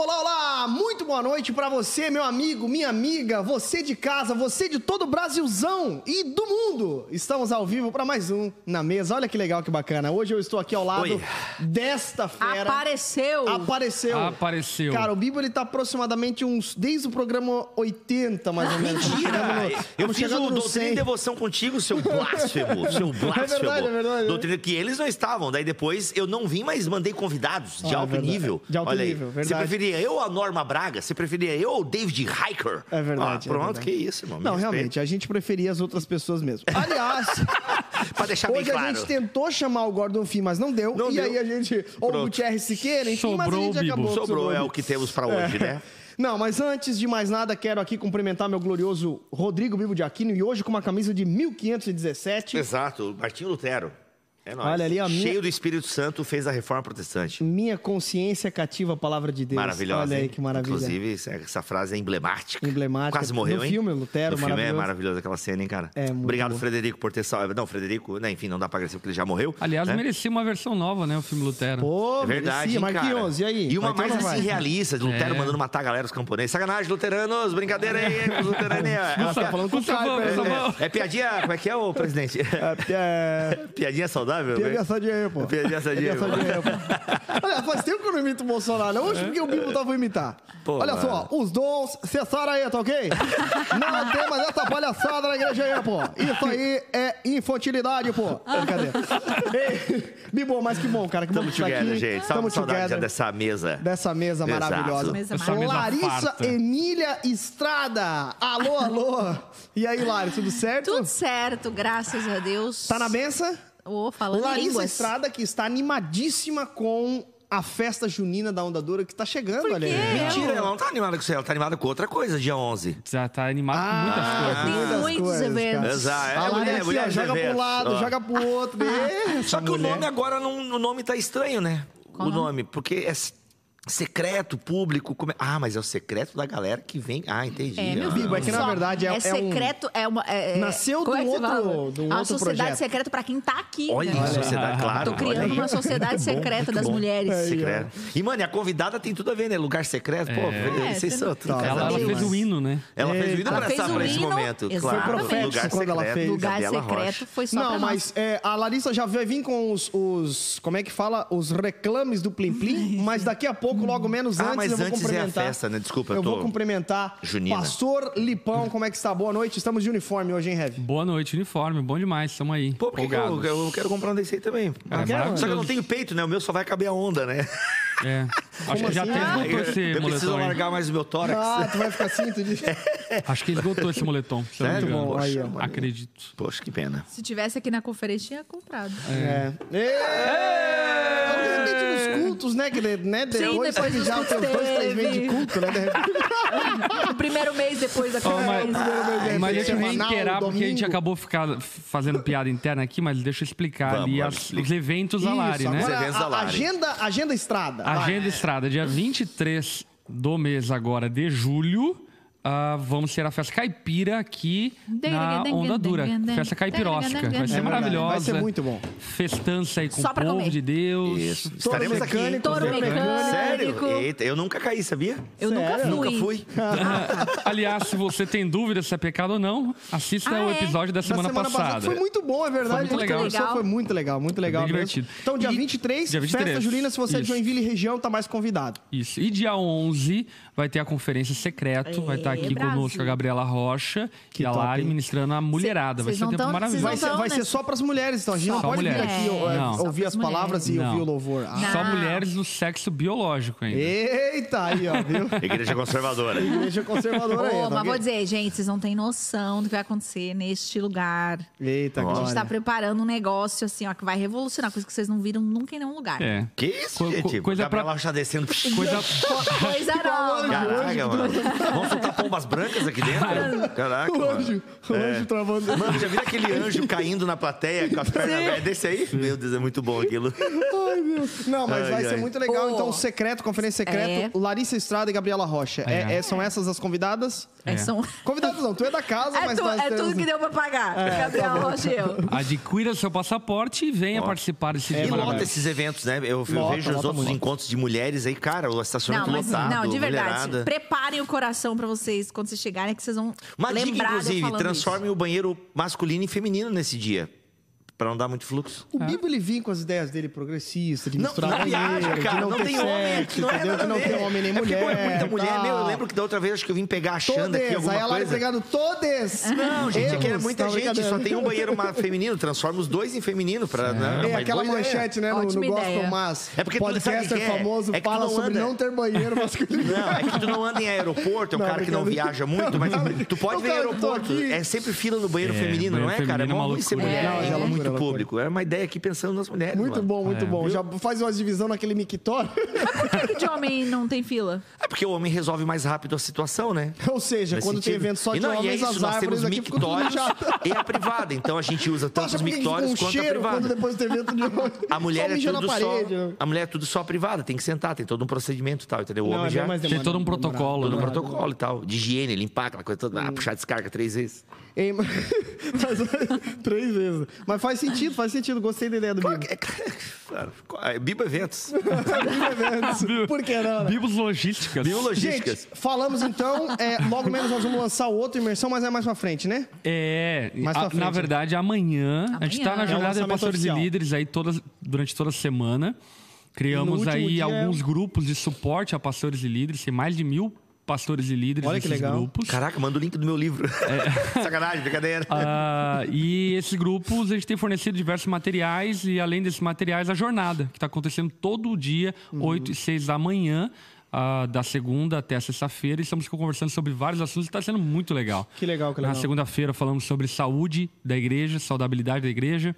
Olá, olá! Muito boa noite pra você, meu amigo, minha amiga, você de casa, você de todo o Brasilzão e do mundo. Estamos ao vivo pra mais um na mesa. Olha que legal, que bacana. Hoje eu estou aqui ao lado Oi. desta fera. Apareceu! Apareceu. Apareceu. Cara, o Bibo ele tá aproximadamente uns desde o programa 80, mais ou menos. No- Eu fiz o Doutrina 100. e Devoção contigo, seu blasfemo, seu blasfemo. verdade, é verdade. Doutrina que eles não estavam, daí depois eu não vim, mas mandei convidados de Ah, é alto verdade. nível. De alto Olha aí. nível, Você verdade. Preferia eu ou a Norma Braga? Você preferia eu ou o David Hiker? É verdade, Ah, é pronto, verdade. que isso, irmão. Não, respeita. realmente, a gente preferia as outras pessoas mesmo. Aliás, Pra deixar bem hoje claro. a gente tentou chamar o Gordon Fee, mas não deu. Não e deu. aí a gente. Ou o. Gutierrez Siqueira, enfim, mas a Sobrou gente acabou. com Sobrou, é o que temos pra hoje, né? Não, mas antes de mais nada, quero aqui cumprimentar meu glorioso Rodrigo Bibo de Aquino e hoje com uma camisa de 1517. Exato, Martinho Lutero. É nóis. Olha ali a minha- Cheio do Espírito Santo, fez a reforma protestante. Minha consciência cativa a palavra de Deus. Maravilhosa. Olha aí hein? que maravilha. Inclusive, essa- frase é emblemática. Emblemática. Quase morreu, No hein? filme, Lutero, No filme é maravilhoso. aquela cena, hein, cara? É, muito Obrigado, bom. Frederico, por ter salvo. Não, Frederico, né, enfim, não dá pra agradecer porque ele já morreu. Aliás, né? merecia uma versão nova, né? O filme Lutero. Pô, É verdade, merecia. hein, cara? Marquinhos, e aí? E uma mais assim vai? realista, de Lutero É. mandando matar a galera, os camponeses. Sacanagem, luteranos, brincadeira aí, os luteraninhos. Ela tá falando com o Caio, né? É, é piadinha, como é que é, ô presidente? É, Piadinha saudável? Piadinha né? sadia aí, pô. Sadia aí, pô. Olha, faz tempo que eu não imito o Bolsonaro. Hoje porque o Bibo tava imitar. Pô, Olha mano. só, os dons cessaram aí, tá ok? Não tem mais essa palhaçada na igreja aí, pô. Isso aí é infantilidade, pô. Brincadeira. Ei, Bibo, mas que bom, cara. Que bom Tamo você tá together, aqui. gente. Tamo together. dessa mesa. Dessa mesa Exato. maravilhosa. Mesa Essa mesa Larissa farta. Emília Estrada. Alô, alô. E aí, Lari, tudo certo? Tudo certo, graças a Deus. Tá na benção? Ô, falando Larissa línguas. Estrada, que está animadíssima com a festa junina da Onda Dura que tá chegando, Por olha aí. Mentira, ela não tá animada com isso, ela tá animada com outra coisa, dia 11. Já tá animado com muitas Ah, coisas. Tem muitas muitos coisas, eventos. Exato. É, a mulher, mulher joga para um lado, ó. joga pro outro. Ê, Só que o mulher. nome agora, não, o nome tá estranho, né? Qual o nome? nome, porque é secreto, público. como é- Ah, mas é o secreto da galera que vem. Ah, entendi. É, meu Ah. Bibo, é que na verdade é- é, é um- secreto, é uma. é- é- Nasceu de é um outro- fala? É uma outro sociedade projeto. secreta pra quem tá aqui. Olha né? isso, sociedade, claro. Tô criando uma sociedade secreta das bom. mulheres. Secreto. E, mano, e a convidada tem tudo a ver, né? Lugar secreto. Pô, É, vocês você são tudo Tá. Ela, ela fez o hino, né? Ela fez o hino pra, essa, o pra esse momento. exatamente. Claro. Foi profético Lugar quando ela secreto, fez. Lugar secreto foi só Não, mas a Larissa já vai vir com os, os- Como é que fala? Os reclames do Plim Plim. mas daqui a pouco, logo menos Ah, antes, mas eu vou antes é a cumprimentar. festa, né? Desculpa, eu eu tô- vou cumprimentar Junina. Pastor Lipão. Como é que está? Boa noite. Estamos de uniforme hoje, hein, Heavy? Boa noite, uniforme. Bom demais, tamo aí. Pô, por que que eu, eu quero comprar um desse aí também? Cara, é quero, maravilhoso. Só que eu não tenho peito, né? O meu só vai caber a onda, né? É. Acho que já assim? até Ah, esse eu preciso largar mais o meu tórax. Ah, tu vai ficar assim, tu diz? Acho que esgotou esse moletom. Sério? Bom, aí, ó. Acredito. Poxa, que pena. Se tivesse aqui na conferência, tinha comprado. É. Então, de repente, nos cultos, né? Que, né depois, depois que dos já cultos tem uns dois, três meses de teve. culto, né? De repente, O primeiro mês depois da Ó, mas, conferência. mas deixa eu reiterar, porque a gente acabou ficar fazendo piada interna aqui, mas deixa eu explicar Vamos, ali as- explica. os eventos da Lari, Isso, né? Os eventos da a- Lari. agenda, agenda estrada. Vai. Agenda Estrada, dia 23 do mês agora de julho. Ah, vamos ter a festa caipira aqui na Onda Dura. Festa caipiróstica. Vai ser maravilhosa. Vai ser muito bom. Festança aí com Só o povo comer. de Deus. Isso. Estaremos aqui. mecânico, Touro touro mecânico. Sério? Eita, eu nunca caí, sabia? Eu nunca Sério? fui. Nunca fui. Aliás, se você tem dúvida se é pecado ou não, assista Ah, o é? episódio da Na semana, passada. Foi muito bom, é verdade. Foi muito A gente legal. conversou, Legal. Foi muito legal, muito legal. mesmo. divertido. Então, dia E- 23, dia 23. festa junina. Se você é de Isso. Joinville e região, tá mais convidado. Isso. E dia 11 vai ter a conferência secreto. vai estar aqui Brasil. conosco a Gabriela Rocha Que e a top, Lari hein? ministrando a mulherada. Vai Cês ser um não tempo tão- maravilhoso. Vai Não ser, vai né? ser só pras mulheres, então. A gente não Só pode vir mulheres. aqui ó, Não. ouvir as palavras e mulheres. ouvir o Não. louvor. Ah. Não. Só mulheres do sexo biológico ainda. Eita, aí, ó, viu? Igreja conservadora. Igreja conservadora aí. Ô, tá mas vou dizer, gente, vocês não têm noção do que vai acontecer neste lugar. Eita, A gente glória. tá preparando um negócio assim, ó, que vai revolucionar, coisa que vocês não viram nunca em nenhum lugar. É. Que isso, Co- gente? co- coisa Gabriela pra- Rocha descendo. Coisa, Co- Coisa nova. Caraca, mano. Vamos soltar bombas brancas aqui dentro? Caraca, O mano. anjo, o anjo travando. Mano, já viu aquele anjo caindo na plateia com as pernas abertas? Desse aí? Meu Deus, é muito bom aquilo. Ai, Deus. Não, mas Ai, vai ser ai. muito legal. Então, secreto, conferência secreto, É. Larissa Estrada e Gabriela Rocha. É, É. é, são essas as convidadas? É, são... Convidadas não, tu é da casa, é, mas tu- nós é temos... tudo que deu pra pagar. É, Gabriel tá. Rocha e eu. Adquira seu passaporte e venha Ó. participar desse E dia lota esses eventos, né? Eu, eu Lota, vejo os lota outros muito. encontros de mulheres aí, cara, o Não, estacionamento mas lotado, não, de verdade. Mulherada. Preparem o coração pra vocês quando vocês chegarem, que vocês vão Uma lembrar inclusive, transformem o banheiro masculino em feminino nesse dia. Pra não dar muito fluxo. O Bibo, ele vinha com as ideias dele progressistas, de Não, misturar não banheiro, viaja, cara. não, Não, ter tem homem sexo, aqui, não é entendeu? nada De não a ter homem nem é porque, mulher. pô, é muita mulher. tal. Meu, eu lembro que da outra vez acho que eu vim pegar achando aqui Todes, alguma aí a Lara coisa. pegando todes. Não, gente, aqui é Erros, muita não, gente, só tem um banheiro feminino, transforma os dois em feminino pra. Né? É aquela manchete, né, no, no Gospel ideia. Mas. É porque tu sabe o podcaster que que é? famoso É que fala não sobre anda. não ter banheiro masculino. Não, é que tu não anda em aeroporto, é um Não, cara que não viaja muito, mas tu pode ver aeroporto. aqui. É sempre fila no banheiro É, feminino, não é, cara? É é ruim ser mulher. É É, loucura, muito público. Era uma ideia aqui pensando nas mulheres. Muito mano. bom, muito É. bom. Já faz uma divisão naquele mictório. Por que de homem não tem fila? É porque o homem resolve mais rápido a situação, né? Ou seja, Nesse quando tem sentido. evento só E de não, e é homens, isso, as nós árvores temos mictórios e a privada. Então a gente usa tanto os mictórios um quanto a privada. depois do evento de homem? A mulher só é tudo só. A mulher é tudo só privada, tem que sentar, tem todo um procedimento e tal, entendeu? O Não, homem é já Tem todo um protocolo, todo um né? protocolo e tal. De higiene, limpar aquela coisa toda, Hum. puxar a descarga três vezes. Mas- Três vezes. Mas faz sentido, faz sentido. Gostei da ideia do Bibo. É, claro, é, Bibo Eventos. Por que não? né? Bibos Logísticas. Bibo Logísticas. Gente, falamos então, é, logo menos nós vamos lançar o outro imersão, mas é mais pra frente, né? É, Mais pra a- frente, na né? verdade, amanhã, a gente tá Amanhã. na É jornada de lançamento pastores oficial. e líderes aí todas, durante toda a semana. Criamos aí dia- alguns grupos de suporte a pastores e líderes, tem mais de mil pastores e líderes Olha que nesses legal. grupos. Caraca, manda o link do meu livro. Sacanagem, brincadeira. Ah, e esses grupos, a gente tem fornecido diversos materiais e, além desses materiais, a jornada, que está acontecendo todo dia, Uhum. 8 e 6 da manhã, ah, da segunda até a sexta-feira. E estamos conversando sobre vários assuntos e está sendo muito legal. Que legal, que legal. Na segunda-feira falamos sobre saúde da igreja, saudabilidade da igreja.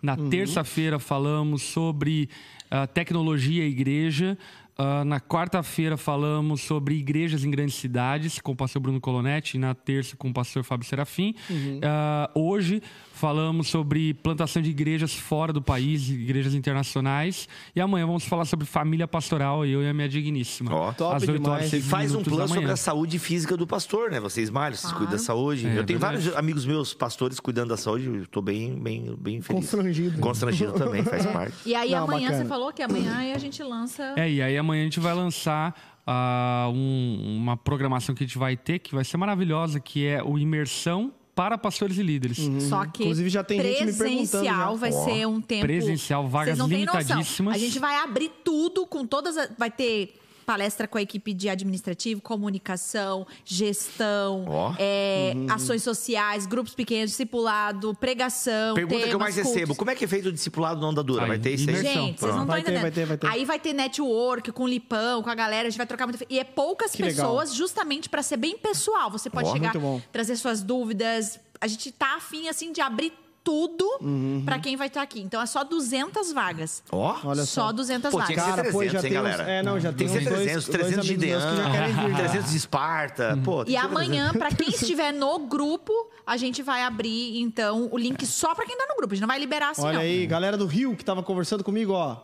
Na Uhum. terça-feira falamos sobre ah, tecnologia e igreja. Ah, na quarta-feira falamos sobre igrejas em grandes cidades com o pastor Bruno Colonetti e na terça com o pastor Fábio Serafim. Uhum. Ah, hoje falamos sobre plantação de igrejas fora do país, igrejas internacionais. E amanhã vamos falar sobre família pastoral, eu e a minha digníssima. Ó. Top 8 demais. horas faz um plano sobre a saúde física do pastor, né? Vocês malham, vocês cuidam da saúde. É, eu tenho verdade. vários amigos meus, pastores, cuidando da saúde. Eu tô bem, bem, bem feliz. Constrangido. Constrangido também, faz parte. E aí Não, amanhã bacana. você falou que amanhã a gente lança. É, e aí amanhã a gente vai lançar ah, um- uma programação que a gente vai ter, que vai ser maravilhosa, que é o Imersão para pastores e líderes. Só que Inclusive, já tem gente me perguntando presencial já. vai Ó. ser um tempo. Presencial, vagas Vocês não têm noção. limitadíssimas. A gente vai abrir tudo com todas. as- Vai ter palestra com a equipe de administrativo, comunicação, gestão, Ó. é, Uhum. ações sociais, grupos pequenos, discipulado, pregação. Pergunta que eu temas, mais cultos. recebo: como é que é feito o discipulado no Onda Dura? Aí, Vai ter isso aí? Gente, vocês não estão Vai ter, vai ter, vai ter. Aí vai ter network com o Lipão, com a galera, a gente vai trocar muita. E é poucas Que legal. pessoas, justamente para ser bem pessoal. Você pode Ó, chegar, muito trazer suas dúvidas. A gente tá afim, assim, de abrir tudo Uhum. pra quem vai estar aqui. Então é só 200 vagas. Ó. Olha só. Só 200 Pô, tinha que vagas. Cara, pô, 300, já hein, tem uns- galera? é, não, já tem que tem ser uns dois- 300, dois 300 de que já. 300 de Esparta. Pô, tem E que amanhã, pra quem estiver no grupo, a gente vai abrir, então, o link só pra quem tá no grupo. A gente não vai liberar assim, Olha não. aí, galera do Rio que tava conversando comigo, ó.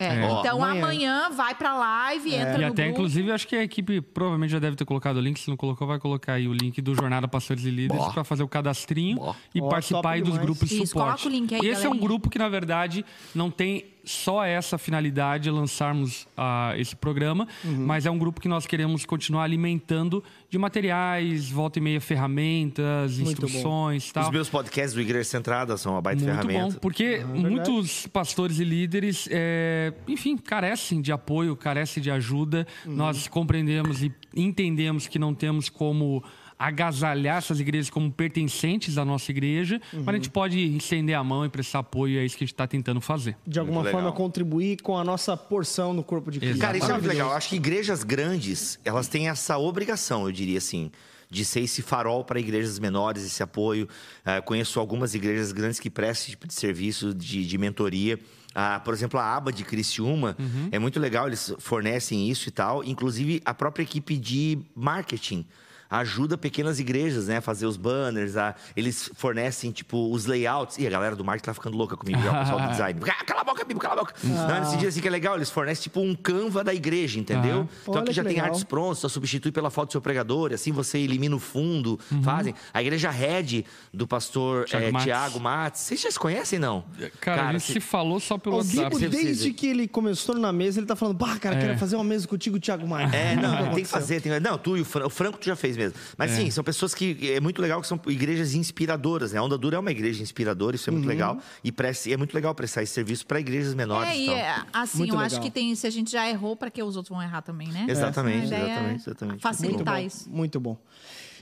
É, Ó, então amanhã. amanhã. vai pra live, entra E no até, grupo. inclusive, acho que a equipe provavelmente já deve ter colocado o link. Se não colocou, vai colocar aí o link do Jornada Pastores e Líderes Boa. para fazer o cadastrinho Boa. e Ó, participar aí dos grupos de Isso, suporte. coloca o link aí, Esse é um galerinha. grupo que, na verdade, não tem só essa finalidade de lançarmos ah, esse programa, Uhum. mas é um grupo que nós queremos continuar alimentando de materiais, volta e meia ferramentas, Muito instruções tal. Os meus podcasts do Igreja Centrada são uma baita Muito ferramenta. bom, porque muitos pastores e líderes, é, enfim, carecem de apoio, carecem de ajuda. Nós compreendemos e entendemos que não temos como agasalhar essas igrejas como pertencentes à nossa igreja, mas a gente pode estender a mão e prestar apoio, é isso que a gente está tentando fazer. De alguma Muito forma legal. contribuir com a nossa porção no corpo de Cristo. Cara, isso é muito legal. Eu acho que igrejas grandes, elas têm essa obrigação, eu diria assim, de ser esse farol para igrejas menores, esse apoio. Ah, conheço algumas igrejas grandes que prestam esse tipo de serviço de, de mentoria. Ah, por exemplo, a aba de Criciúma é muito legal, eles fornecem isso e tal. Inclusive, a própria equipe de marketing ajuda pequenas igrejas, né? A fazer os banners, a, eles fornecem, tipo, os layouts. E a galera do marketing tá ficando louca comigo, já, o pessoal do design. Ah, cala a boca, Bibo, cala a boca. Não, nesse dia assim que é legal, eles fornecem, tipo, um Canva da igreja, entendeu? Então Olha aqui já tem legal. artes prontas, só substitui pela foto do seu pregador, e assim você elimina o fundo, fazem. A igreja Red do pastor Tiago eh, Matos. Tiago Matos. Vocês já se conhecem, não? Cara, a gente se- se falou só pelo O WhatsApp. Bibo, desde que ele começou na mesa, ele tá falando, bah, cara, quero É. fazer uma mesa contigo, Thiago Maia. É, não, tem que fazer. Tem... Não, tu e o Franco, o Franco tu já fez mesmo. Mas sim, são pessoas que é muito legal que são igrejas inspiradoras, né? A Onda Dura é uma igreja inspiradora, isso é Uhum. muito legal. E presta- é muito legal prestar esse serviço para igrejas menores. É, e então. é, assim, Muito eu legal. acho que tem, se a gente já errou, pra que os outros vão errar também, né? Exatamente, é exatamente, exatamente. Muito Facilitar bom, isso. muito bom.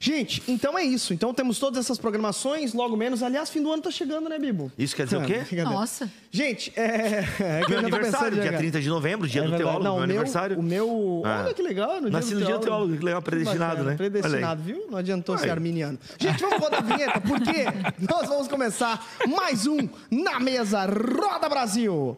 Gente, então é isso. Então temos todas essas programações, logo menos. Aliás, fim do ano tá chegando, né, Bibo? Isso quer dizer o quê? Nossa. Gente, é. é Meu aniversário, dia já. 30 de novembro, dia É do verdade. teólogo, Não, meu meu, aniversário. O meu. Ah. Olha que legal. No Nasci dia no dia do teólogo, que legal, predestinado, Bacana, né? Predestinado, viu? Não adiantou ser Aí. arminiano. Gente, vamos rodar a vinheta, porque nós vamos começar mais um Na Mesa Roda Brasil.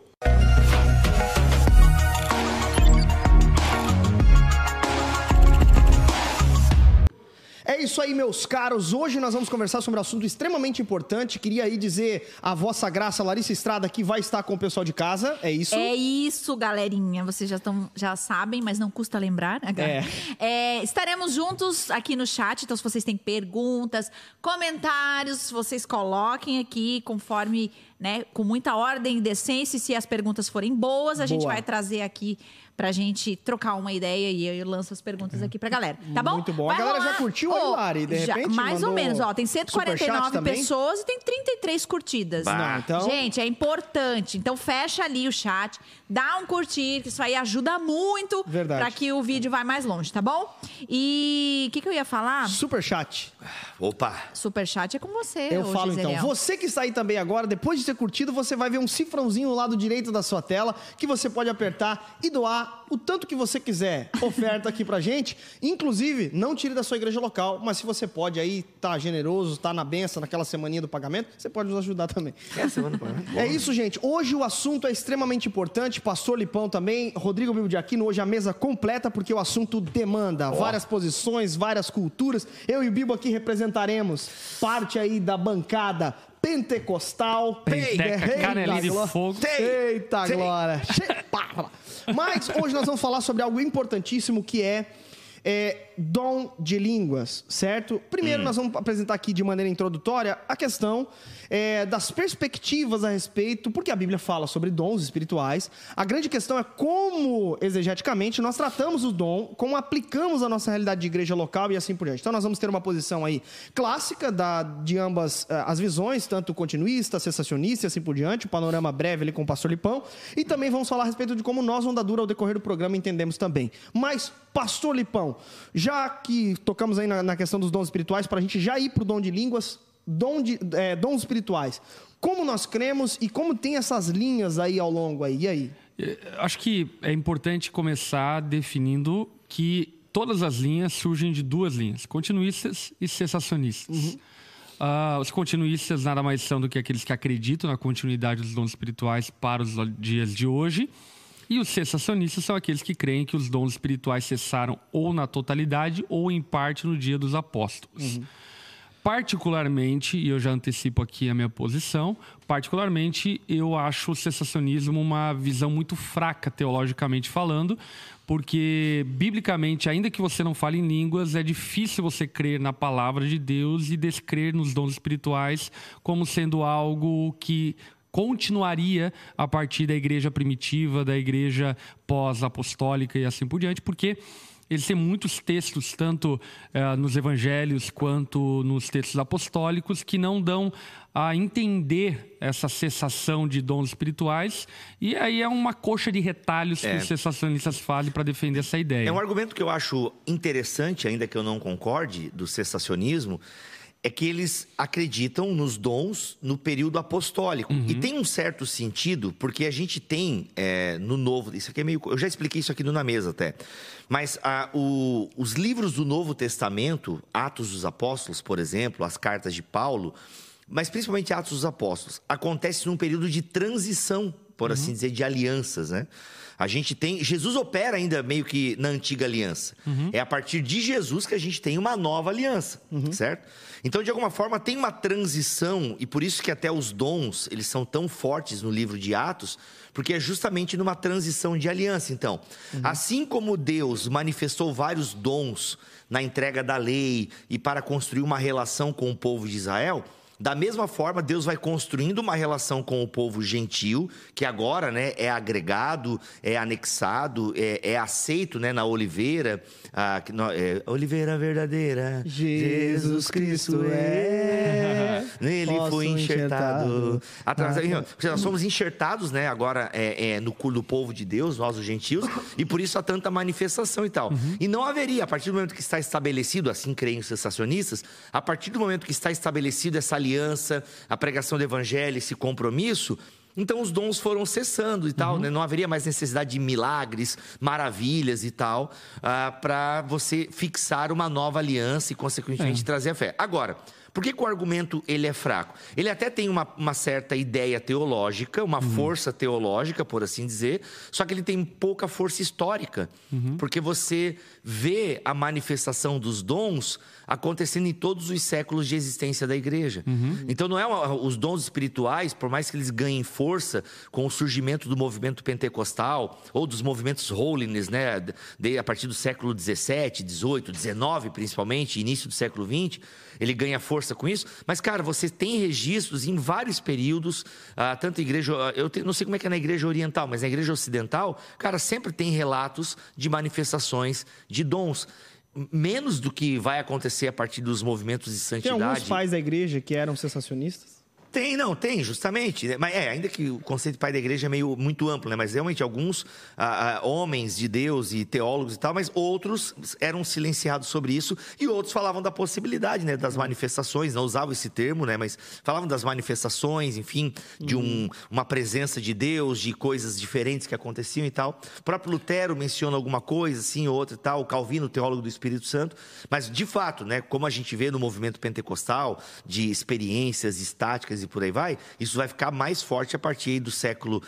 É isso aí, meus caros. Hoje nós vamos conversar sobre um assunto extremamente importante. Queria aí dizer a vossa graça, Larissa Estrada, que vai estar com o pessoal de casa. É isso? É isso, galerinha. Vocês já, estão, já sabem, mas não custa lembrar. É. É, estaremos juntos aqui no chat, então se vocês têm perguntas, comentários, vocês coloquem aqui conforme, né, com muita ordem e decência. E se as perguntas forem boas, a gente Boa. vai trazer aqui pra gente trocar uma ideia e eu lanço as perguntas aqui pra galera. Tá bom? Muito bom. A Vai ou rolar- já curtiu aí, Lari? De já- repente Mais ou menos, ó. Tem superchat 149 também? pessoas e tem 33 curtidas. Bah. Então- Gente, é importante. Então fecha ali o chat, dá um curtir, que isso aí ajuda muito Verdade. para que o vídeo vá mais longe, tá bom? E o que, que eu ia falar? Super chat. Opa! Super chat é com você. Eu ô, falo então. Giseliel. Você que está aí também agora, depois de ter curtido, você vai ver um cifrãozinho no lado direito da sua tela que você pode apertar e doar o tanto que você quiser. Oferta aqui pra gente. Inclusive, não tire da sua igreja local, mas se você pode aí, tá generoso, tá na benção, naquela semaninha do pagamento, você pode nos ajudar também. É, semana pra É isso, gente. Hoje o assunto é extremamente importante. Pastor Lipão também, Rodrigo Bibo de Aquino, hoje a mesa completa, porque o assunto demanda várias posições, várias culturas. Eu e o Bibo aqui representaremos parte aí da bancada pentecostal. Penteca, canelinha de fogo. Eita glória. Mas hoje nós vamos falar sobre algo importantíssimo que é é, dom de línguas, certo? Primeiro, nós vamos apresentar aqui de maneira introdutória a questão é, das perspectivas a respeito, porque a Bíblia fala sobre dons espirituais. A grande questão é como, exegeticamente, nós tratamos o dom, como aplicamos a nossa realidade de igreja local e assim por diante. Então, nós vamos ter uma posição aí clássica da, de ambas eh, as visões, tanto continuista, cessacionista e assim por diante, um panorama breve ali com o pastor Lipão. E também vamos falar a respeito de como nós, Onda Dura, ao decorrer do programa, entendemos também. Mas, pastor Lipão, já que tocamos aí na, na questão dos dons espirituais, para a gente já ir para o dom de línguas, dom de, eh, dons espirituais, como nós cremos e como tem essas linhas aí ao longo aí? E aí? Eh, Acho que é importante começar definindo que todas as linhas surgem de duas linhas: continuistas e cessacionistas. Ah, os continuistas nada mais são do que aqueles que acreditam na continuidade dos dons espirituais para os dias de hoje. E os cessacionistas são aqueles que creem que os dons espirituais cessaram ou na totalidade ou em parte no dia dos apóstolos. Particularmente, e eu já antecipo aqui a minha posição, particularmente eu acho o cessacionismo uma visão muito fraca teologicamente falando, porque biblicamente, ainda que você não fale em línguas, é difícil você crer na palavra de Deus e descrer nos dons espirituais como sendo algo que continuaria a partir da igreja primitiva, da igreja pós-apostólica e assim por diante, porque eles têm muitos textos, tanto eh, nos evangelhos quanto nos textos apostólicos, que não dão a entender essa cessação de dons espirituais. E aí é uma coxa de retalhos que É. os cessacionistas fazem para defender essa ideia. É um argumento que eu acho interessante, ainda que eu não concorde, do cessacionismo, é que eles acreditam nos dons no período apostólico. E tem um certo sentido, porque a gente tem é, no Novo. Isso aqui é meio. Eu já expliquei isso aqui Na Mesa até. Mas ah, o- os livros do Novo Testamento, Atos dos Apóstolos, por exemplo, as cartas de Paulo, mas principalmente Atos dos Apóstolos, acontece num período de transição por assim dizer, de alianças, né? A gente tem. Jesus opera ainda meio que na antiga aliança. É a partir de Jesus que a gente tem uma nova aliança, certo? Então, de alguma forma, tem uma transição, e por isso que até os dons eles são tão fortes no livro de Atos, porque é justamente numa transição de aliança. Então, assim como Deus manifestou vários dons na entrega da lei e para construir uma relação com o povo de Israel. Da mesma forma, Deus vai construindo uma relação com o povo gentil, que agora né, é agregado, é anexado, é, é aceito né, na oliveira. Ah, que nó- é, oliveira verdadeira. Jesus Cristo é. Nele foi enxertado. enxertado. Atrás, Ah, nós somos enxertados, né? Agora é, é, no cu do povo de Deus, nós os gentios, e por isso há tanta manifestação e tal. Uhum. E não haveria, a partir do momento que está estabelecido, assim creem os sensacionistas, a partir do momento que está estabelecido essa aliança, a pregação do evangelho, esse compromisso. Então os dons foram cessando e Uhum. tal, né? não haveria mais necessidade de milagres, maravilhas e tal, para você fixar uma nova aliança e, consequentemente, trazer a fé. Agora, por que, que o argumento ele é fraco? Ele até tem uma, uma certa ideia teológica, uma força teológica, por assim dizer, só que ele tem pouca força histórica, porque você vê a manifestação dos dons acontecendo em todos os séculos de existência da igreja. Então não é uma- os dons espirituais, por mais que eles ganhem força com o surgimento do movimento pentecostal ou dos movimentos holiness, né, de- a partir do século 17, 18, 19 principalmente, início do século 20, ele ganha força com isso. Mas cara, você tem registros em vários períodos, ah, tanto a igreja, eu te- não sei como é que é na igreja oriental, mas na igreja ocidental, cara, sempre tem relatos de manifestações de dons. Menos do que vai acontecer a partir dos movimentos de Tem santidade. alguns pais da igreja que eram sensacionistas. Tem, não, tem, justamente. né? Mas é, ainda que o conceito de pai da igreja é meio muito amplo, né? Mas realmente alguns ah, ah, homens de Deus e teólogos e tal, mas outros eram silenciados sobre isso e outros falavam da possibilidade, né? Das manifestações, não usavam esse termo, né? Mas falavam das manifestações, enfim, de um, uma presença de Deus, de coisas diferentes que aconteciam e tal. O próprio Lutero menciona alguma coisa, assim, outra e tal. O Calvino, teólogo do Espírito Santo. Mas, de fato, né? Como a gente vê no movimento pentecostal, de experiências estáticas e por aí vai, isso vai ficar mais forte a partir do século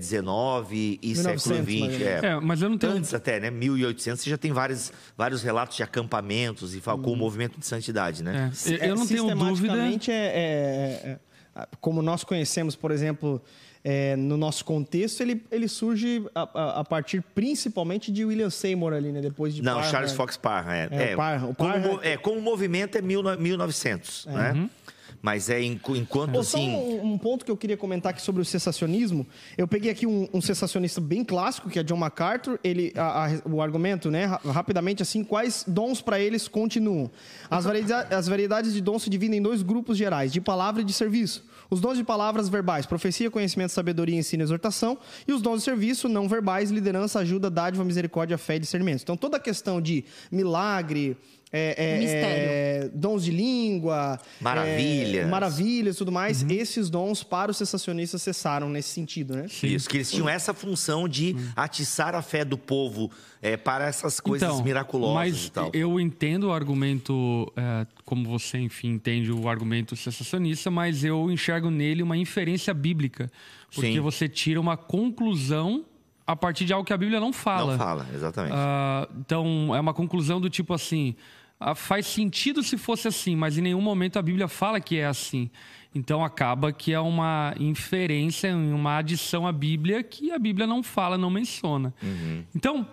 XIX e 1900, século XX. menos. É. É, mas eu não tenho. Antes até, né? 1800, você já tem vários, vários relatos de acampamentos e fa- com o movimento de santidade, né? É, eu- eu não tenho dúvida. É, é- é- como nós conhecemos, por exemplo, é, no nosso contexto, ele, ele surge a, a- a partir principalmente de William Seymour ali, né? Depois de Não, Parham, Charles? Fox Parham. É, É, o Parham- o como, é, como movimento é mil, no- 1900, né? Uhum. Mas é enqu- enquanto assim... um, um ponto que eu queria comentar aqui sobre o sensacionismo. Eu peguei aqui um, um sensacionista bem clássico, que é John MacArthur. Ele, a- a- o argumento, né, ra- rapidamente assim, quais dons para eles continuam? As, as variedades de dons se dividem em dois grupos gerais, de palavra e de serviço. Os dons de palavras verbais, profecia, conhecimento, sabedoria, ensino e exortação. E os dons de serviço não verbais, liderança, ajuda, dádiva, misericórdia, fé e discernimento. Então, toda a questão de milagre, é, é, Mistério. é, dons de língua, Maravilhas. é, maravilhas e tudo mais, esses dons para os sensacionistas cessaram nesse sentido, né? Isso, que eles tinham essa função de atiçar a fé do povo é, para essas coisas miraculosas mas e tal. eu entendo o argumento, é, como você, enfim, entende o argumento sensacionista, mas eu enxergo nele uma inferência bíblica. Porque Sim. você tira uma conclusão a partir de algo que a Bíblia não fala. Não fala, exatamente. Ah, então, é uma conclusão do tipo assim: faz sentido se fosse assim, mas em nenhum momento a Bíblia fala que é assim. Então, acaba que é uma inferência, uma adição à Bíblia que a Bíblia não fala, não menciona. Então,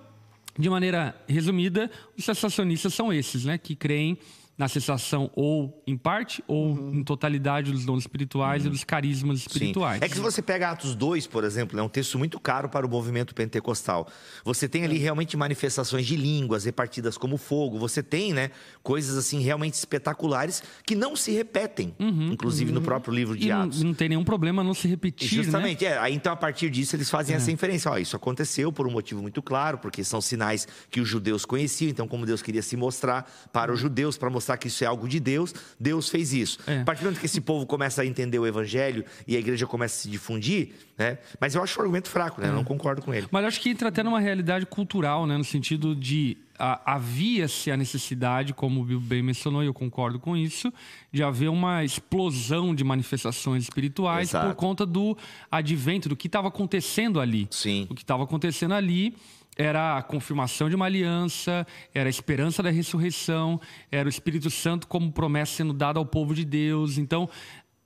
de maneira resumida, os sensacionistas são esses, né? Que creem na cessação ou em parte ou em totalidade dos dons espirituais e dos carismas Sim. espirituais. É que se você pega Atos 2, por exemplo, é um texto muito caro para o movimento pentecostal. Você tem ali realmente manifestações de línguas repartidas como fogo. Você tem, né, coisas assim realmente espetaculares que não se repetem, inclusive no próprio livro de E não, Atos. não tem nenhum problema não se repetir, né? Justamente, é. Aí então, a partir disso, eles fazem essa inferência. Ó, isso aconteceu por um motivo muito claro, porque são sinais que os judeus conheciam. Então, como Deus queria se mostrar para os judeus, para mostrar mostrar que isso é algo de Deus, Deus fez isso. É. A partir do momento que esse povo começa a entender o evangelho e a igreja começa a se difundir, né? Mas eu acho o argumento fraco, né? Eu não concordo com ele. Mas acho que entra até numa realidade cultural, né? No sentido de havia-se a necessidade, como o Bill bem mencionou, e eu concordo com isso, de haver uma explosão de manifestações espirituais Exato. por conta do advento, do que estava acontecendo ali. Sim. O que estava acontecendo ali era a confirmação de uma aliança, era a esperança da ressurreição, era o Espírito Santo como promessa sendo dada ao povo de Deus. Então,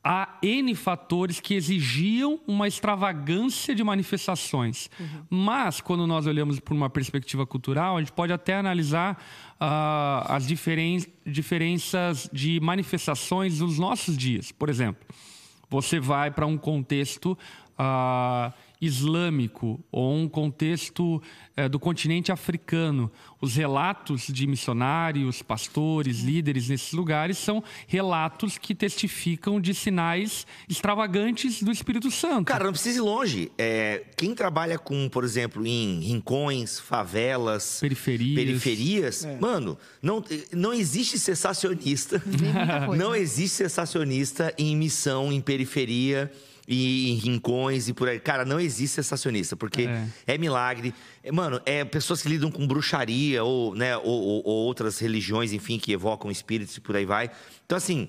há N fatores que exigiam uma extravagância de manifestações. Mas, quando nós olhamos por uma perspectiva cultural, a gente pode até analisar ah, as diferen- diferenças de manifestações nos nossos dias. Por exemplo, você vai para um contexto ah, islâmico ou um contexto eh, do continente africano. Os relatos de missionários, pastores, líderes nesses lugares são relatos que testificam de sinais extravagantes do Espírito Santo. Cara, não precisa ir longe. É, quem trabalha com, por exemplo, em rincões, favelas, Periferias. periferias, mano, não, não existe coisa. não existe cessacionista em missão, em periferia. E em rincões e por aí. Cara, não existe cessacionista, porque É. é, milagre. É, mano, é pessoas que lidam com bruxaria ou, né, ou, ou- ou outras religiões, enfim, que evocam espíritos e por aí vai. Então, assim,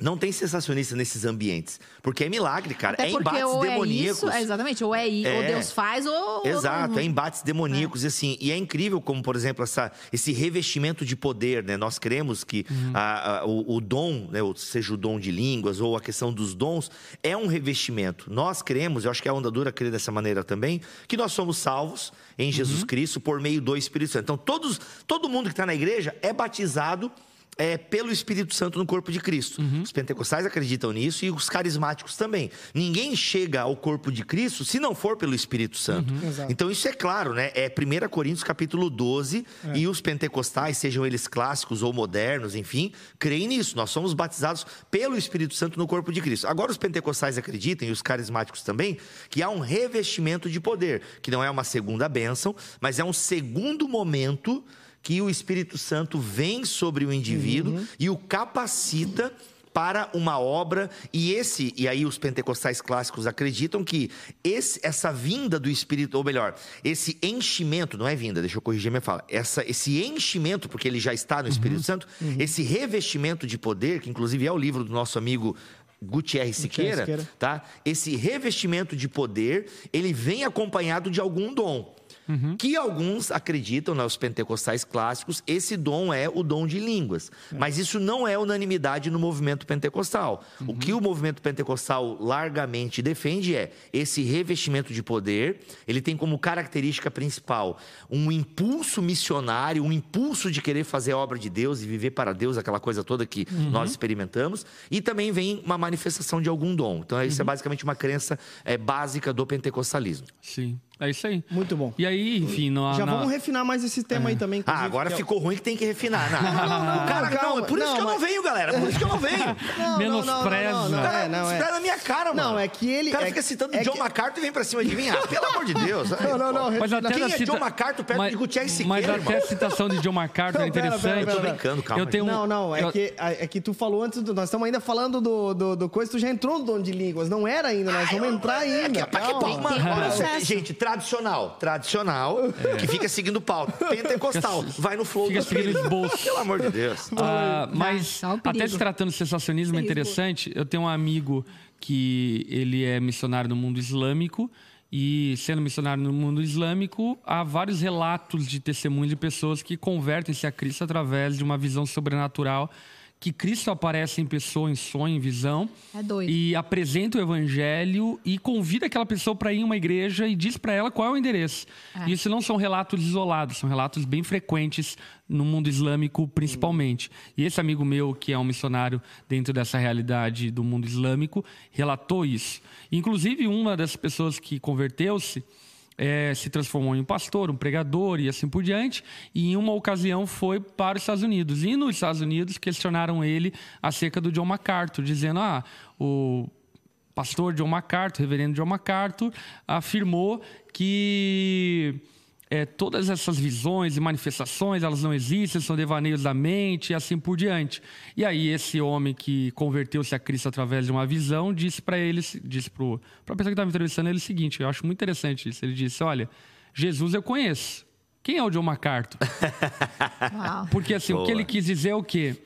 não tem cessacionista nesses ambientes. Porque é milagre, cara. Até é embates ou é demoníacos. isso, é exatamente, ou é i- ou É. Deus faz, ou. ou Exato, não- é embates demoníacos e assim. E é incrível como, por exemplo, essa, esse revestimento de poder, né? Nós cremos que a- a- o, o dom, né? ou seja, o dom de línguas ou a questão dos dons, é um revestimento. Nós cremos, eu acho que a onda dura crê dessa maneira também, que nós somos salvos em Jesus Cristo por meio do Espírito Santo. Então, todos, todo mundo que está na igreja é batizado é, pelo Espírito Santo no corpo de Cristo. Os pentecostais acreditam nisso e os carismáticos também. Ninguém chega ao corpo de Cristo se não for pelo Espírito Santo. Exato. Então isso é claro, né? É 1 Coríntios capítulo 12 e os pentecostais, sejam eles clássicos ou modernos, enfim, creem nisso. Nós somos batizados pelo Espírito Santo no corpo de Cristo. Agora os pentecostais acreditam e os carismáticos também que há um revestimento de poder, que não é uma segunda bênção, mas é um segundo momento que o Espírito Santo vem sobre o indivíduo e o capacita para uma obra e esse e aí os pentecostais clássicos acreditam que esse, essa vinda do Espírito ou melhor esse enchimento não é vinda deixa eu corrigir minha fala essa esse enchimento porque ele já está no Espírito Santo esse revestimento de poder que inclusive é o livro do nosso amigo Gutierrez Siqueira, Siqueira. tá? Esse revestimento de poder, ele vem acompanhado de algum dom. Que alguns acreditam, né, os pentecostais clássicos, esse dom é o dom de línguas. Mas isso não é unanimidade no movimento pentecostal. O que o movimento pentecostal largamente defende é esse revestimento de poder, ele tem como característica principal um impulso missionário, um impulso de querer fazer a obra de Deus e viver para Deus, aquela coisa toda que nós experimentamos, e também vem uma manifestação de algum dom. Então, isso é basicamente uma crença é, básica do pentecostalismo. Sim, é isso aí. Muito bom. E aí, enfim, na, Já na- vamos refinar mais esse tema aí também. Ah, agora que é- ficou ruim que tem que refinar. Não, não, não, não, cara, calma. não, é por isso Não, que eu não mas- venho, galera. Por isso que eu não venho. Não, Menospreza. Não, não, não, não, Cara, é, não, é. na minha cara, mano. Não, é que ele- O cara é fica que- citando é John que- MacArthur e vem pra cima de mim. Ah, pelo amor de Deus. Ai, Não, não, não. Mas até Quem é cita- John MacArthur perto mas- de Gutierrez Siqueira, Mas até a citação de John MacArthur é interessante. pera, pera, Tô brincando, calma. Eu tenho um- Não, não, é eu- que, é que tu falou antes, do, nós estamos ainda falando do, do, coisa, tu já entrou no dom de línguas, não era ainda, nós vamos entrar É ainda. que, pra tradicional. Tradicional, que fica seguindo pauta. Pentecostal, vai no flow Fica do seguindo esboço. Pelo amor de Deus. Ah, mas até se tratando de sensacionismo é Perigo. interessante. Eu tenho um amigo que ele é missionário no mundo islâmico e sendo missionário no mundo islâmico há vários relatos de testemunhos de pessoas que convertem-se a Cristo através de uma visão sobrenatural que Cristo aparece em pessoa, em sonho, em visão. É doido. E apresenta o evangelho e convida aquela pessoa para ir em uma igreja e diz para ela qual é o endereço. É. Isso não são relatos isolados, são relatos bem frequentes no mundo islâmico, principalmente. E esse amigo meu, que é um missionário dentro dessa realidade do mundo islâmico, relatou isso. Inclusive, uma das pessoas que converteu-se eh, se transformou em um pastor, um pregador e assim por diante. E em uma ocasião foi para os Estados Unidos. E nos Estados Unidos questionaram ele acerca do John MacArthur, dizendo: ah, o pastor John MacArthur, reverendo John MacArthur, afirmou que é, todas essas visões e manifestações, elas não existem, são devaneios da mente e assim por diante. E aí esse homem que converteu-se a Cristo através de uma visão disse para ele, disse para a pessoa que estava entrevistando ele o seguinte, eu acho muito interessante isso. Ele disse, olha, Jesus eu conheço. Quem é o John MacArthur? Uau. Porque assim, o que Boa. ele quis dizer é o quê?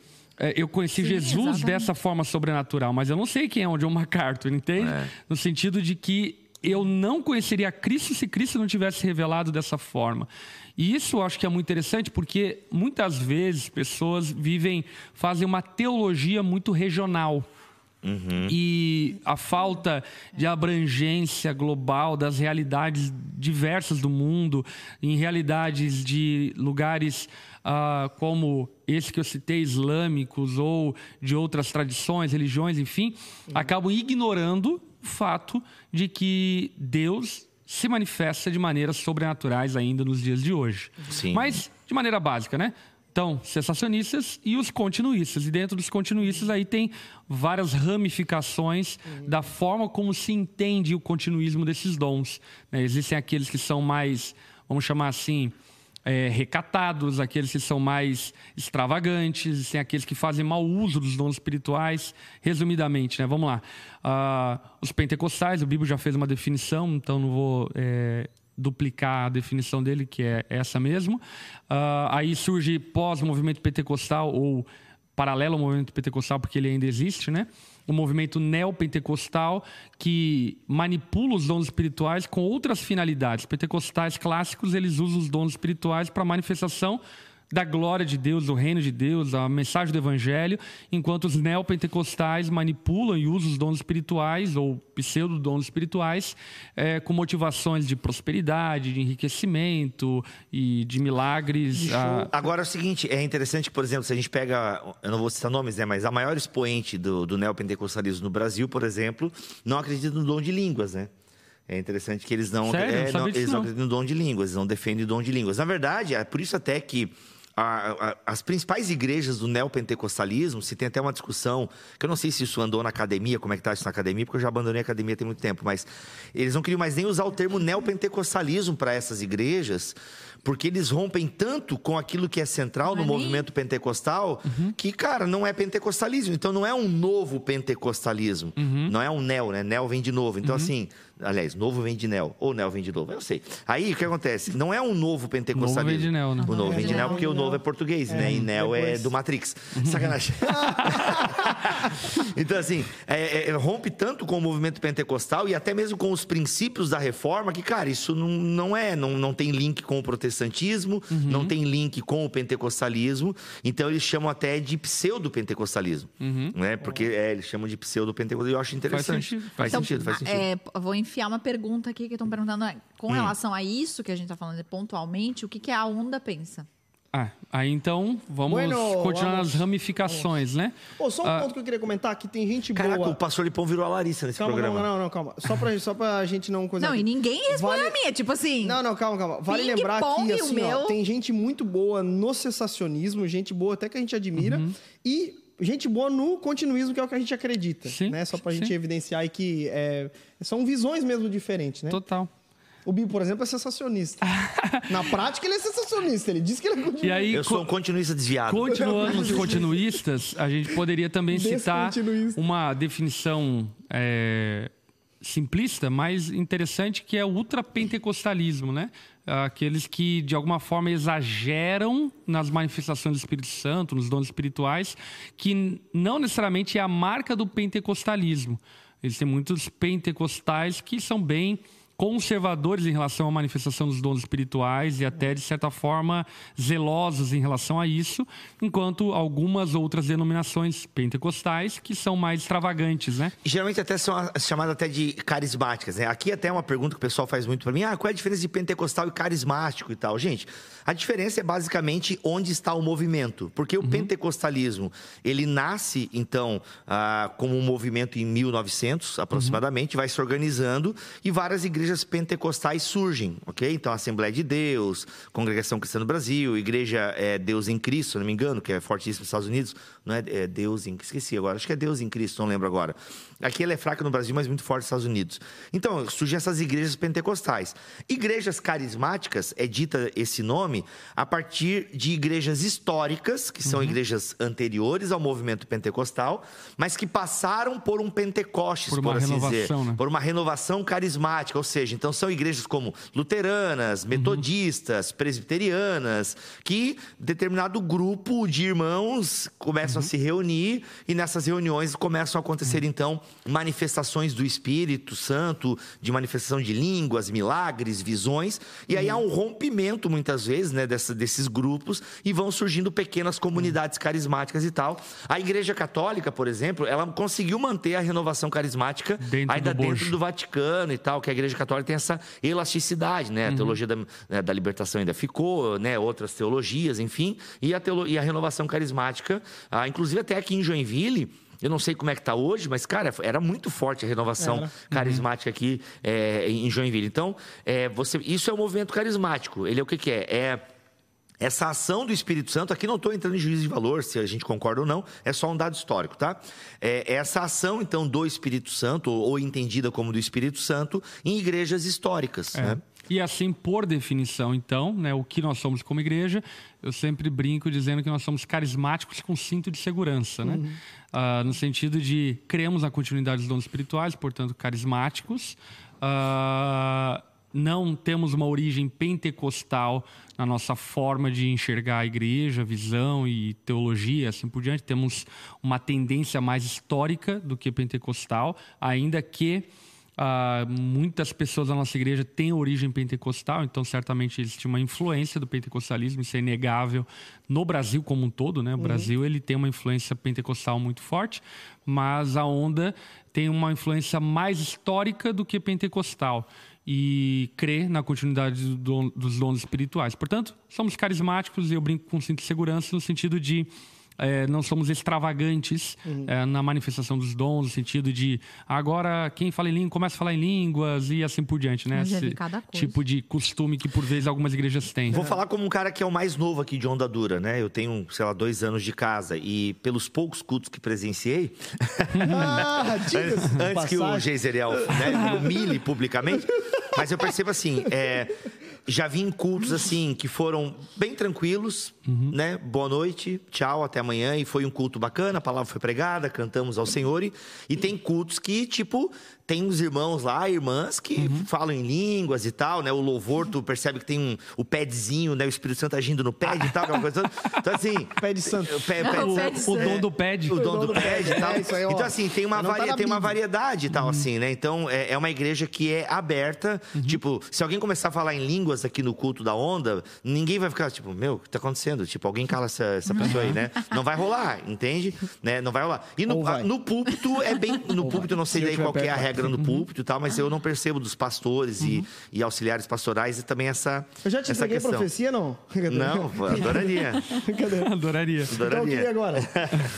É, Eu conheci Sim, Jesus exatamente. dessa forma sobrenatural, mas eu não sei quem é o John MacArthur, entende? É. No sentido de que eu não conheceria Cristo se Cristo não tivesse revelado dessa forma. E isso eu acho que é muito interessante porque muitas vezes pessoas vivem, fazem uma teologia muito regional. E a falta de abrangência global das realidades diversas do mundo, em realidades de lugares ah, como esse que eu citei, islâmicos ou de outras tradições, religiões, enfim, acabam ignorando o fato de que Deus se manifesta de maneiras sobrenaturais ainda nos dias de hoje. Sim. Mas de maneira básica, né? Então, sensacionistas e os continuistas. E dentro dos continuistas aí tem várias ramificações da forma como se entende o continuismo desses dons. né? Existem aqueles que são mais, vamos chamar assim, é, recatados, aqueles que são mais extravagantes, existem aqueles que fazem mau uso dos dons espirituais. Resumidamente, né? Vamos lá. Ah, os pentecostais, o Bíblia já fez uma definição, então não vou é, duplicar a definição dele, que é essa mesmo. Ah, aí surge pós-movimento pentecostal ou paralelo ao movimento pentecostal, porque ele ainda existe, né? O movimento neopentecostal que manipula os dons espirituais com outras finalidades. Pentecostais clássicos, eles usam os dons espirituais para manifestação da glória de Deus, do reino de Deus, a mensagem do evangelho, enquanto os neopentecostais manipulam e usam os dons espirituais ou pseudo-dons espirituais eh, com motivações de prosperidade, de enriquecimento e de milagres. ah, Agora é o seguinte, é interessante que, por exemplo, se a gente pega, eu não vou citar nomes, né, mas a maior expoente do, do neopentecostalismo no Brasil, por exemplo, não acredita no dom de línguas, né? É interessante que eles não, Sério? é, Não disso, eles não não. acreditam no dom de línguas, eles não defendem o dom de línguas. Na verdade, é por isso até que a- a- as principais igrejas do neopentecostalismo, se tem até uma discussão, que eu não sei se isso andou na academia, como é que tá isso na academia, porque eu já abandonei a academia tem muito tempo, mas eles não queriam mais nem usar o termo neopentecostalismo para essas igrejas, porque eles rompem tanto com aquilo que é central no nem- movimento pentecostal, que, cara, não é pentecostalismo. Então não é um novo pentecostalismo. Não é um neo, né? Neo vem de novo. Então, assim, aliás, novo vem de neo, ou neo vem de novo, eu sei. Aí o que acontece? Não é um novo pentecostalismo. Novo vem de neo, né? O novo É, vem de neo. porque o novo é português, né? E neo é depois. do Matrix. Sacanagem. então, assim, é- é- rompe tanto com o movimento pentecostal e até mesmo com os princípios da reforma que, cara, isso não, não é, não, não tem link com o protestantismo, não tem link com o pentecostalismo. Então, eles chamam até de pseudo-pentecostalismo. Né? Porque é, eles chamam de pseudo-pentecostalismo. Eu acho interessante. sentido. Faz Então, sentido, faz sentido. é, eu vou enfiar uma pergunta aqui que estão perguntando. é, Hum. Com relação a isso que a gente está falando pontualmente, o que, que a onda pensa? ah, aí então vamos Bueno, continuar vamos- nas ramificações, né? Pô, só um Ah. ponto que eu queria comentar, que tem gente Caraca, boa. o pastor Lipão virou a Larissa nesse Calma, programa. calma, não, não, calma. Só pra, só pra gente não coisa. Não, e ninguém respondeu Vale- a minha. Tipo assim. Não, não, calma, calma. Vale Ping lembrar que, o assim, meu. ó, tem gente muito boa no cessacionismo, gente boa até que a gente admira, Uhum. e gente boa no continuismo, que é o que a gente acredita. Sim, né? Só pra gente sim. evidenciar aí que é, são visões mesmo diferentes, né? Total. O Bibo, por exemplo, é sensacionista. Na prática, ele é sensacionista. Ele diz que ele é E continuista. aí, Eu sou um continuista desviado. Continuando nos continuistas, a gente poderia também citar uma definição é, simplista, mas interessante, que é o ultrapentecostalismo, né? Aqueles que, de alguma forma, exageram nas manifestações do Espírito Santo, nos dons espirituais, que não necessariamente é a marca do pentecostalismo. Existem muitos pentecostais que são bem conservadores em relação à manifestação dos dons espirituais e até, de certa forma, zelosos em relação a isso, enquanto algumas outras denominações pentecostais que são mais extravagantes, né? Geralmente até são as chamadas até de carismáticas, né? Aqui até é uma pergunta que o pessoal faz muito para mim. Ah, qual é a diferença de pentecostal e carismático e tal? Gente, a diferença é basicamente onde está o movimento. Porque o pentecostalismo, ele nasce, então, ah, como um movimento em 1900, aproximadamente, vai se organizando e várias igrejas igrejas pentecostais surgem, ok? Então, Assembleia de Deus, Congregação Cristã do Brasil, Igreja é, Deus em Cristo, se não me engano, que é fortíssimo nos Estados Unidos, não é, é Deus em... Esqueci agora, acho que é Deus em Cristo, não lembro agora. Aqui ela é fraca no Brasil, mas muito forte nos Estados Unidos. Então, surgem essas igrejas pentecostais. Igrejas carismáticas, é dita esse nome, a partir de igrejas históricas, que são uhum. igrejas anteriores ao movimento pentecostal, mas que passaram por um Pentecostes, por, por assim dizer. Né? Por uma renovação carismática, ou seja, então são igrejas como luteranas, uhum. metodistas, uhum. presbiterianas, que determinado grupo de irmãos começam uhum. a se reunir e nessas reuniões começam a acontecer, uhum. então, manifestações do Espírito Santo, de manifestação de línguas, milagres, visões, e aí há um rompimento, muitas vezes, né, dessa, desses grupos, e vão surgindo pequenas comunidades carismáticas e tal. A Igreja Católica, por exemplo, ela conseguiu manter a renovação carismática dentro ainda do dentro do Vaticano e tal, que a Igreja Católica tem essa elasticidade, né? A uhum. teologia da, né, da, libertação ainda ficou, né? Outras teologias, enfim, e a, teolo, e a renovação carismática, ah, inclusive até aqui em Joinville, eu não sei como é que está hoje, mas, cara, era muito forte a renovação era. carismática uhum. aqui é, em Joinville. Então, é, você, isso é um movimento carismático. Ele é o que, que é? É essa ação do Espírito Santo, aqui não estou entrando em juízo de valor, se a gente concorda ou não, é só um dado histórico, tá? É, essa ação, então, do Espírito Santo, ou entendida como do Espírito Santo, em igrejas históricas, é. né? E assim, por definição, então, né, o que nós somos como igreja, eu sempre brinco dizendo que nós somos carismáticos com cinto de segurança, né? Uhum. Uh, no sentido de cremos na continuidade dos dons espirituais, portanto, carismáticos. Uh, não temos uma origem pentecostal na nossa forma de enxergar a igreja, visão e teologia, assim por diante. Temos uma tendência mais histórica do que pentecostal, ainda que uh, muitas pessoas da nossa igreja têm origem pentecostal, então certamente existe uma influência do pentecostalismo, isso é inegável no Brasil como um todo, né? O uhum. Brasil ele tem uma influência pentecostal muito forte, mas a onda tem uma influência mais histórica do que pentecostal e crer na continuidade do, dos dons espirituais. Portanto, somos carismáticos e eu brinco com cinto de segurança no sentido de é, não somos extravagantes uhum. é, na manifestação dos dons, no sentido de agora quem fala em língua começa a falar em línguas e assim por diante, né? Esse tipo de costume que por vezes algumas igrejas têm. Vou falar como um cara que é o mais novo aqui de Onda Dura, né? Eu tenho, sei lá, dois anos de casa e pelos poucos cultos que presenciei, ah, antes, antes que o Geiseriel né, humilhe publicamente, mas eu percebo assim, é, já vi em cultos assim que foram bem tranquilos, uhum. né? Boa noite, tchau, até amanhã. E foi um culto bacana, a palavra foi pregada, cantamos ao Senhor. E, e tem cultos que, tipo, tem uns irmãos lá, irmãs, que uhum. falam em línguas e tal, né? O louvor, tu percebe que tem um, o padzinho, né? O Espírito Santo agindo no pad e tal, aquela coisa toda. Então, assim. Pad santo. O, pé, Não, o, o, dom do pad. O dom do pad e tal. É, aí, então, assim, tem uma, tá varia, tá tem uma variedade e tal, uhum. assim, né? Então, é, é, uma igreja que é aberta. Uhum. Tipo, se alguém começar a falar em línguas aqui no culto da onda, ninguém vai ficar, tipo, meu, o que tá acontecendo? Tipo, alguém cala essa, essa pessoa aí, né? Não vai rolar, entende? Né? Não vai rolar. E no, no púlpito é bem. No púlpito, eu não sei daí qual é a regra no púlpito e tal, mas eu não percebo dos pastores uhum. e, e, auxiliares pastorais e também essa. Eu já te essa questão. profecia, não? Não, adoraria. adoraria. Adoraria. Então, agora.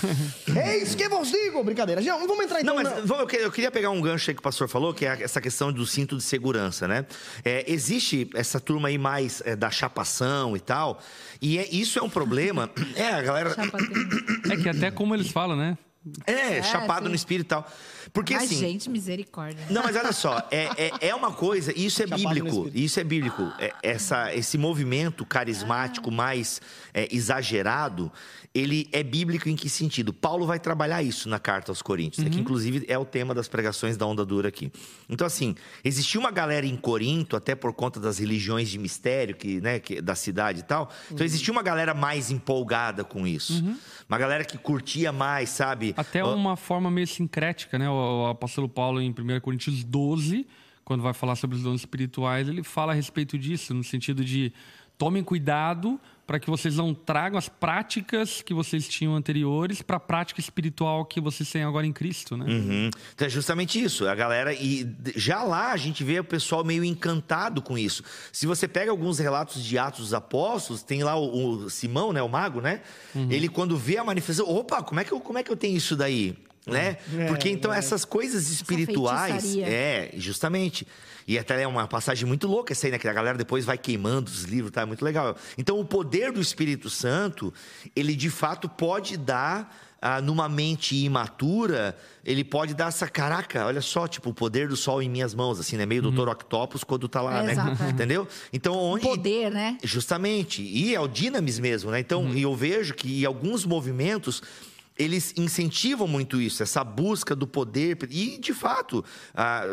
Eis que vos digo! Brincadeira. Já, vamos entrar então. Não, mas na... eu queria pegar um gancho aí que o pastor falou, que é essa questão do cinto de segurança, né? É, existe essa turma aí mais é, da chapação e tal, e é, isso é um problema. É, a galera. É que até como eles falam, né? É, é chapado sim. no espírito e tal. Porque Ai, assim. gente, misericórdia. Não, mas olha só, é, é, é uma coisa, isso é bíblico. Isso é bíblico. É, essa, esse movimento carismático ah. mais é, exagerado, ele é bíblico em que sentido? Paulo vai trabalhar isso na carta aos Coríntios, uhum. que inclusive é o tema das pregações da onda dura aqui. Então, assim, existia uma galera em Corinto, até por conta das religiões de mistério que, né, que, da cidade e tal. Então, uhum. existia uma galera mais empolgada com isso. Uhum. Uma galera que curtia mais, sabe? Até uma forma meio sincrética, né? O, o apóstolo Paulo, em 1 Coríntios 12, quando vai falar sobre os dons espirituais, ele fala a respeito disso, no sentido de tomem cuidado para que vocês não tragam as práticas que vocês tinham anteriores para a prática espiritual que vocês têm agora em Cristo, né? Uhum. Então é justamente isso. A galera e já lá a gente vê o pessoal meio encantado com isso. Se você pega alguns relatos de Atos dos Apóstolos, tem lá o, o Simão, né, o mago, né? Uhum. Ele quando vê a manifestação, opa, como é que eu, como é que eu tenho isso daí? Né? É, Porque então é. essas coisas espirituais. feitiçaria. É, justamente. E até é uma passagem muito louca essa aí, né? Que a galera depois vai queimando os livros, tá? É muito legal. Então, o poder do Espírito Santo, ele de fato pode dar. ah, numa mente imatura, ele pode dar essa caraca, olha só, tipo, o poder do sol em minhas mãos, assim, né? Meio Doutor Octopus quando tá lá, É, né? exato, é. Entendeu? Então, onde. Poder, né? Justamente. E é o Dinamis mesmo, né? Então, e eu vejo que em alguns movimentos eles incentivam muito isso, essa busca do poder. E, de fato,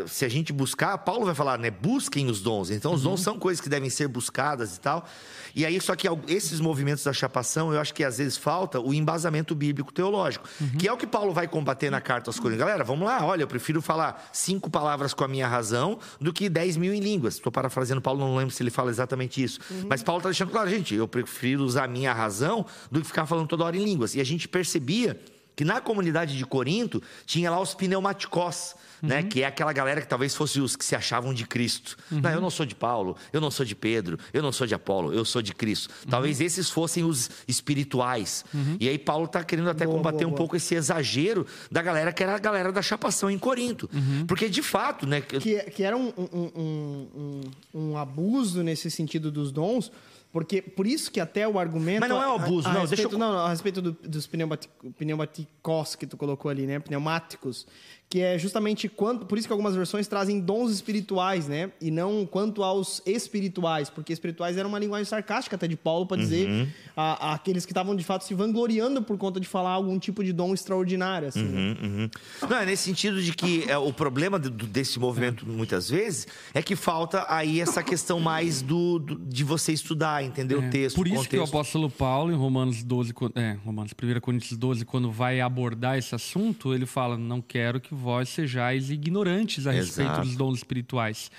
se a gente buscar, Paulo vai falar, né? Busquem os dons. Então, os dons são coisas que devem ser buscadas e tal. E aí, só que esses movimentos da chapação, eu acho que às vezes falta o embasamento bíblico teológico, que é o que Paulo vai combater na carta aos Coríntios. Galera, vamos lá, olha, eu prefiro falar cinco palavras com a minha razão do que dez mil em línguas. Estou parafraseando Paulo, não lembro se ele fala exatamente isso. Mas Paulo está deixando claro, gente, eu prefiro usar a minha razão do que ficar falando toda hora em línguas. E a gente percebia que na comunidade de Corinto tinha lá os pneumaticós, né? Que é aquela galera que talvez fosse os que se achavam de Cristo. Não, eu não sou de Paulo, eu não sou de Pedro, eu não sou de Apolo, eu sou de Cristo. Talvez esses fossem os espirituais. E aí Paulo está querendo até Boa, combater boa, um boa. pouco esse exagero da galera que era a galera da chapação em Corinto. Porque de fato, né? que- que, que era um, um, um, um- um abuso nesse sentido dos dons, porque por isso que até o argumento. Mas não é um a- abuso, a, não, respeito, deixa eu- não, a respeito do- dos pneumati- pneumaticos que tu colocou ali, né? Pneumáticos. Que é justamente quanto. Por isso que algumas versões trazem dons espirituais, né? E não quanto aos espirituais, porque espirituais era uma linguagem sarcástica até de Paulo para dizer Uhum. a, a aqueles que estavam de fato se vangloriando por conta de falar algum tipo de dom extraordinário, assim. né? Uhum. Não, é nesse sentido de que é, o problema do- desse movimento, muitas vezes, é que falta aí essa questão mais do, do- de você estudar, entender o texto. Por o isso que o apóstolo Paulo, em Romanos 12, quan- é, Romanos 1 Coríntios 12, quando vai abordar esse assunto, ele fala: Não quero que vós sejais ignorantes a respeito Exato. dos dons espirituais.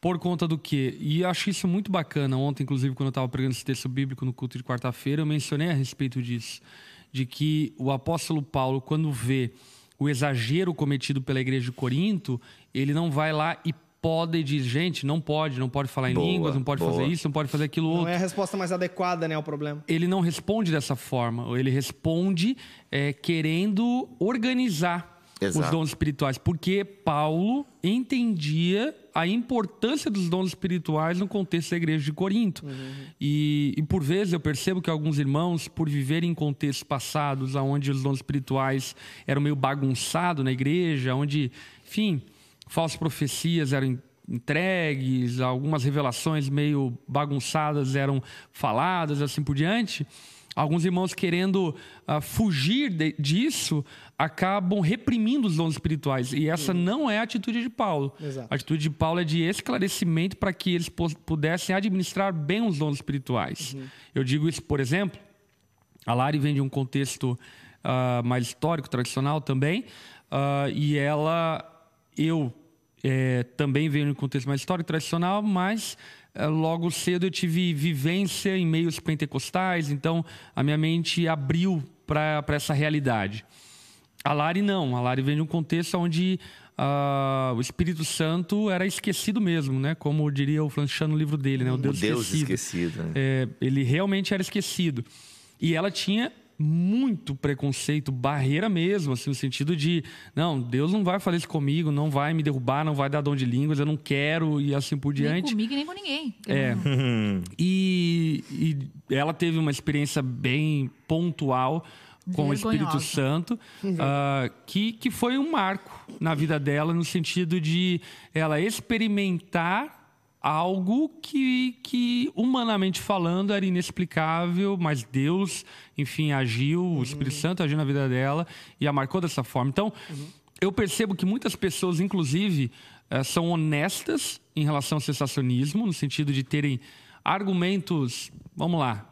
Por conta do quê? E eu acho isso muito bacana. Ontem, inclusive, quando eu estava pregando esse texto bíblico no culto de quarta-feira, eu mencionei a respeito disso. De que o apóstolo Paulo, quando vê o exagero cometido pela igreja de Corinto, ele não vai lá e poda e diz: gente, não pode, não pode falar em Boa, línguas, não pode boa. fazer isso, não pode fazer aquilo outro Não é a resposta mais adequada, né, ao problema. ele não responde dessa forma. Ele responde é, querendo organizar os Exato. dons espirituais, porque Paulo entendia a importância dos dons espirituais no contexto da igreja de Corinto. E, e por vezes eu percebo que alguns irmãos, por viverem em contextos passados, onde os dons espirituais eram meio bagunçados na igreja, onde, enfim, falsas profecias eram entregues, algumas revelações meio bagunçadas eram faladas, assim por diante. Alguns irmãos querendo ah, fugir de- disso acabam reprimindo os dons espirituais. E essa não é a atitude de Paulo. Exato. A atitude de Paulo é de esclarecimento para que eles pudessem administrar bem os dons espirituais. Eu digo isso, por exemplo, a Lari vem de um contexto ah, mais histórico, tradicional também, ah, e ela, eu eh, também venho de um contexto mais histórico, tradicional, mas logo cedo eu tive vivência em meios pentecostais, então a minha mente abriu para essa realidade. A Lari não, a Lari vem de um contexto onde ah, o Espírito Santo era esquecido mesmo, né? Como diria o Franchano no livro dele, né? O Deus, o Deus esquecido. esquecido. né? É, ele realmente era esquecido. E ela tinha muito preconceito, barreira mesmo, assim, no sentido de, não, Deus não vai fazer isso comigo, não vai me derrubar, não vai dar dom de línguas, eu não quero, e assim por Nem diante. comigo e nem com ninguém. É. E, e ela teve uma experiência bem pontual com o Espírito Vergonhosa. Santo, ah, que, que foi um marco na vida dela, no sentido de ela experimentar algo que, que humanamente falando era inexplicável, mas Deus, enfim, agiu, o Espírito Santo agiu na vida dela e a marcou dessa forma. Então, eu percebo que muitas pessoas, inclusive, eh, são honestas em relação ao sensacionismo, no sentido de terem argumentos, vamos lá,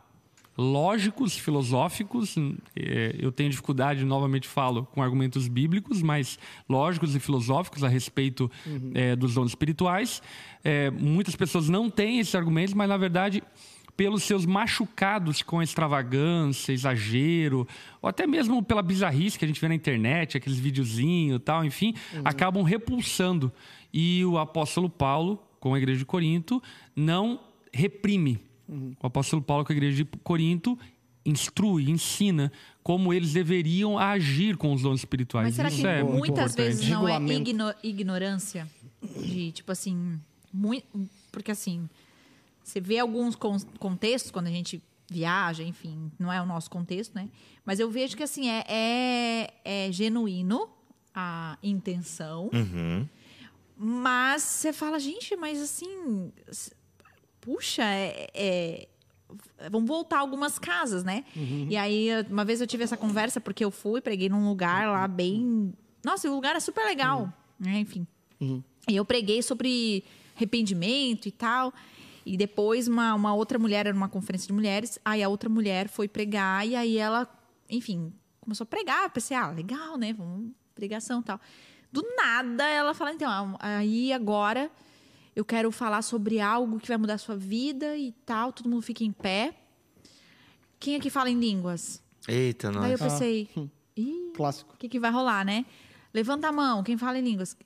lógicos, filosóficos. Eh, Eu tenho dificuldade, novamente falo, com argumentos bíblicos, mas lógicos e filosóficos a respeito eh, dos dons espirituais. Eh, muitas pessoas não têm esses argumentos, mas na verdade pelos seus machucados com extravagância, exagero, ou até mesmo pela bizarrice que a gente vê na internet, aqueles videozinhos e tal, enfim, acabam repulsando. E o apóstolo Paulo, com a igreja de Corinto, não reprime. O apóstolo Paulo, com a igreja de Corinto, instrui, ensina como eles deveriam agir com os dons espirituais. Mas será Isso que é muito muitas importante. vezes não é igno- ignorância? De, tipo assim, mui- porque assim, você vê alguns con- contextos quando a gente viaja, enfim, não é o nosso contexto, né? Mas eu vejo que assim, é, é, é genuíno a intenção, mas você fala, gente, mas assim, puxa, é- é, vamos voltar algumas casas, né? E aí, uma vez eu tive essa conversa, porque eu fui, preguei num lugar lá bem. Nossa, o lugar é super legal, né? Enfim. E eu preguei sobre arrependimento e tal. E depois, uma, uma outra mulher, era uma conferência de mulheres, aí a outra mulher foi pregar, e aí ela, enfim, começou a pregar. Eu pensei, ah, legal, né? Vamos, pregação e tal. Do nada, ela fala, então, aí agora eu quero falar sobre algo que vai mudar a sua vida e tal. Todo mundo fica em pé. Quem aqui fala em línguas? Eita, Daí eu nós. pensei, ih, Clássico. o que, que vai rolar, né? Levanta a mão, quem fala em línguas.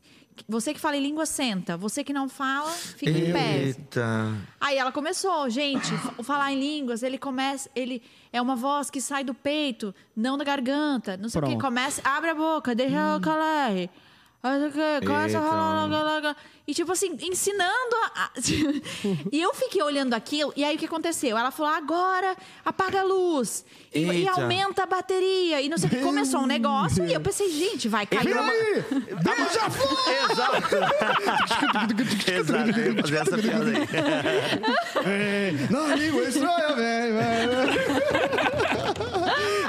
Você que fala em língua, senta. Você que não fala, fica em pé. Eita. Aí ela começou, gente, falar em línguas, ele começa, ele é uma voz que sai do peito, não da garganta. Não sei o que, Pronto. começa, abre a boca, deixa ela calar. E tipo assim, ensinando a. e eu fiquei olhando aquilo, e aí o que aconteceu? Ela falou: agora apaga a luz e, e aumenta a bateria. E não sei o que. Começou um negócio, e eu pensei, gente, vai cair Vem uma. aí! Beija-flor! Exato. Exato. Eu ia fazer essa piada aí. É, Na língua estranha, vem, vem.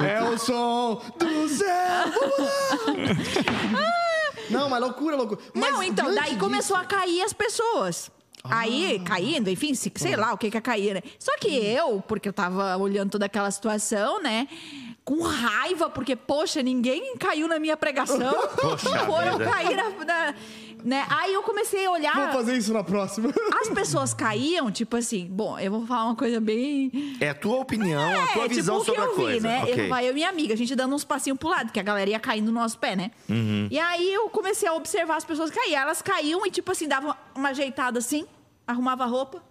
É o som do céu. Vamos lá. Não, mas loucura, loucura. Mas Não, então, daí disso- começou a cair as pessoas. Aí, Ah. caindo, enfim, se- sei lá o que que é cair, né? Só que eu, porque eu tava olhando toda aquela situação, né? Com raiva, porque, poxa, ninguém caiu na minha pregação. Poxa Foram vida. cair na, na- né? Aí eu comecei a olhar. Vamos fazer isso na próxima. As pessoas caíam, tipo assim, bom, eu vou falar uma coisa bem. É a tua opinião, a tua É, visão tipo o que sobre a eu vi, coisa. né? Ok. Eu, vai, eu e minha amiga, a gente dando uns passinhos pro lado, que a galera ia caindo no nosso pé, né? Uhum. E aí eu comecei a observar as pessoas cair. Elas caíam e, tipo assim, davam uma ajeitada assim, arrumava a roupa.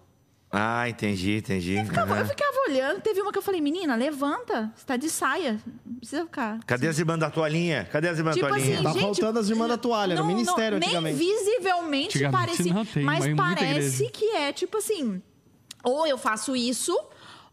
Ah, entendi, entendi. Ficava- Aham. Eu ficava olhando, teve uma que eu falei, menina, levanta, você tá de saia. Não precisa ficar. Cadê as irmãs da toalhinha? Cadê as irmãs Tipo da toalhinha? assim, Tá gente, faltando as irmãs da toalha, no ministério nem antigamente. visivelmente Antigamente parecia. não, tem, mas mas parece igreja. que é tipo assim: ou eu faço isso,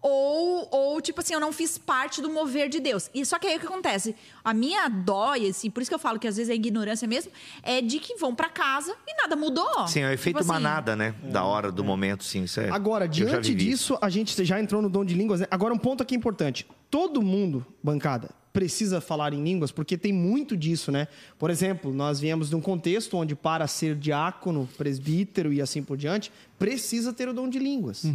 ou, ou tipo assim, eu não fiz parte do mover de Deus. E só que aí o que acontece? A minha dó, e assim, por isso que eu falo que às vezes é ignorância mesmo, é de que vão pra casa e nada mudou. Sim, é o efeito Tipo assim, manada, né? Da hora, do momento, sim. Isso é... Agora, diante disso, a gente já entrou no dom de línguas. Né? Agora, um ponto aqui importante. Todo mundo, bancada, precisa falar em línguas, porque tem muito disso, né? Por exemplo, nós viemos de um contexto onde, para ser diácono, presbítero e assim por diante, precisa ter o dom de línguas.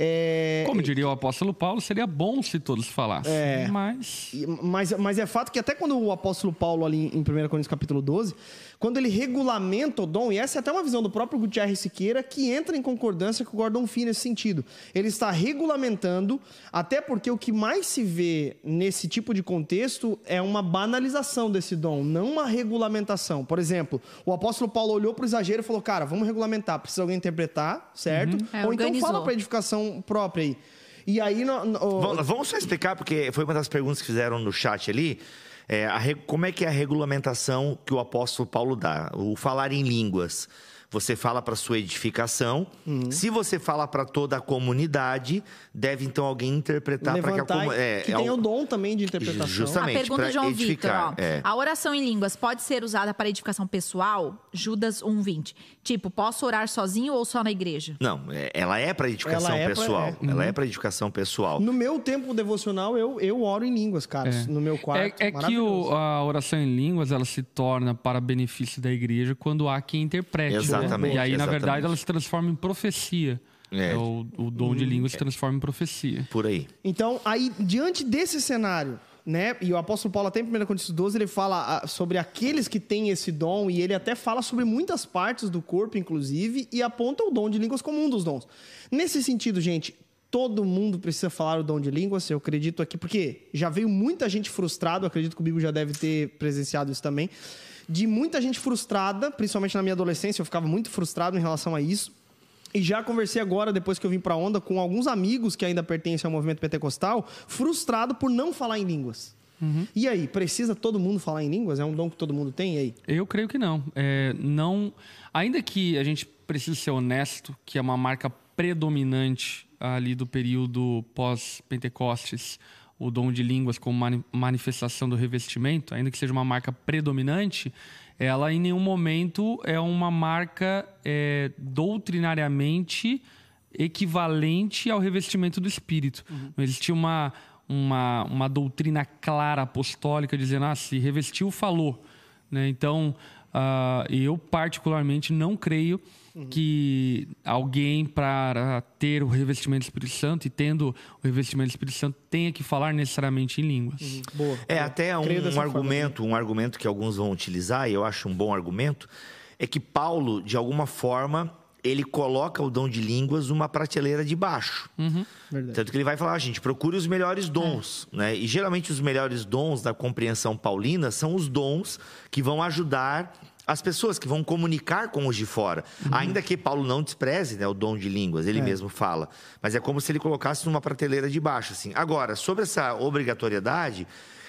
É, Como diria o apóstolo Paulo, seria bom se todos falassem. É. Mas. Mas, mas é fato que até quando o apóstolo Paulo, ali em 1 Coríntios capítulo 12, quando ele regulamenta o dom, e essa é até uma visão do próprio Gutierrez Siqueira, que entra em concordância com o Gordon Fee nesse sentido. Ele está regulamentando, até porque o que mais se vê nesse tipo de contexto é uma banalização desse dom, não uma regulamentação. Por exemplo, o apóstolo Paulo olhou para o exagero e falou, cara, vamos regulamentar, precisa alguém interpretar, certo? É, Ou então fala para edificação própria aí. E aí... no- no- Vamos, vamos só explicar, porque foi uma das perguntas que fizeram no chat ali. É, a como é que é a regulamentação que o apóstolo Paulo dá? O falar em línguas. Você fala para sua edificação. Uhum. Se você fala para toda a comunidade, deve então alguém interpretar para que a levantar comunidade. É, que é tem o- o dom também de interpretação. A Justamente, pergunta pra do João Vitor, edificar, ó. é. A oração em línguas pode ser usada para edificação pessoal? Judas 1:20. Tipo, posso orar sozinho ou só na igreja? Não, é- ela é para edificação Ela é pra- pessoal. é. Ela é para edificação pessoal. No meu tempo devocional, eu, eu oro em línguas, cara. No meu quarto. É, é que o- a oração em línguas ela se torna para benefício da igreja quando há quem interprete. né? Exatamente, E aí, na verdade, ela se transforma em profecia. É. É, o, o dom de línguas se transforma em profecia. Por aí. Então, aí, diante desse cenário, né? E o apóstolo Paulo, até em 1 Coríntios 12, ele fala ah, sobre aqueles que têm esse dom, e ele até fala sobre muitas partes do corpo, inclusive, e aponta o dom de línguas como um dos dons. Nesse sentido, gente. Todo mundo precisa falar o dom de línguas, eu acredito aqui, porque já veio muita gente frustrada, acredito que o Bibo já deve ter presenciado isso também, de muita gente frustrada, principalmente na minha adolescência, eu ficava muito frustrado em relação a isso, E já conversei agora, depois que eu vim pra onda, com alguns amigos que ainda pertencem ao movimento pentecostal, frustrado por não falar em línguas. E aí, precisa todo mundo falar em línguas? É um dom que todo mundo tem? E aí? Eu creio que não. É, não. Ainda que a gente precise ser honesto, que é uma marca predominante ali do período pós-Pentecostes, o dom de línguas como mani- manifestação do revestimento, ainda que seja uma marca predominante, ela em nenhum momento é uma marca é, doutrinariamente equivalente ao revestimento do Espírito. Não existia uma, uma, uma doutrina clara apostólica dizendo, ah, se revestiu, falou. Né? Então, ah, eu particularmente não creio que alguém para ter o revestimento do Espírito Santo e tendo o revestimento do Espírito Santo tenha que falar necessariamente em línguas. Boa. É boa. até um, um argumento, um argumento que alguns vão utilizar, e eu acho um bom argumento, é que Paulo, de alguma forma, ele coloca o dom de línguas numa prateleira de baixo. Verdade. Tanto que ele vai falar, "Ah, gente, procure os melhores dons, É. né? E geralmente os melhores dons da compreensão paulina são os dons que vão ajudar as pessoas que vão comunicar com os de fora. Uhum. Ainda que Paulo não despreze né, o dom de línguas, ele mesmo fala. Mas é como se ele colocasse numa prateleira de baixo. Assim. Agora, sobre essa obrigatoriedade,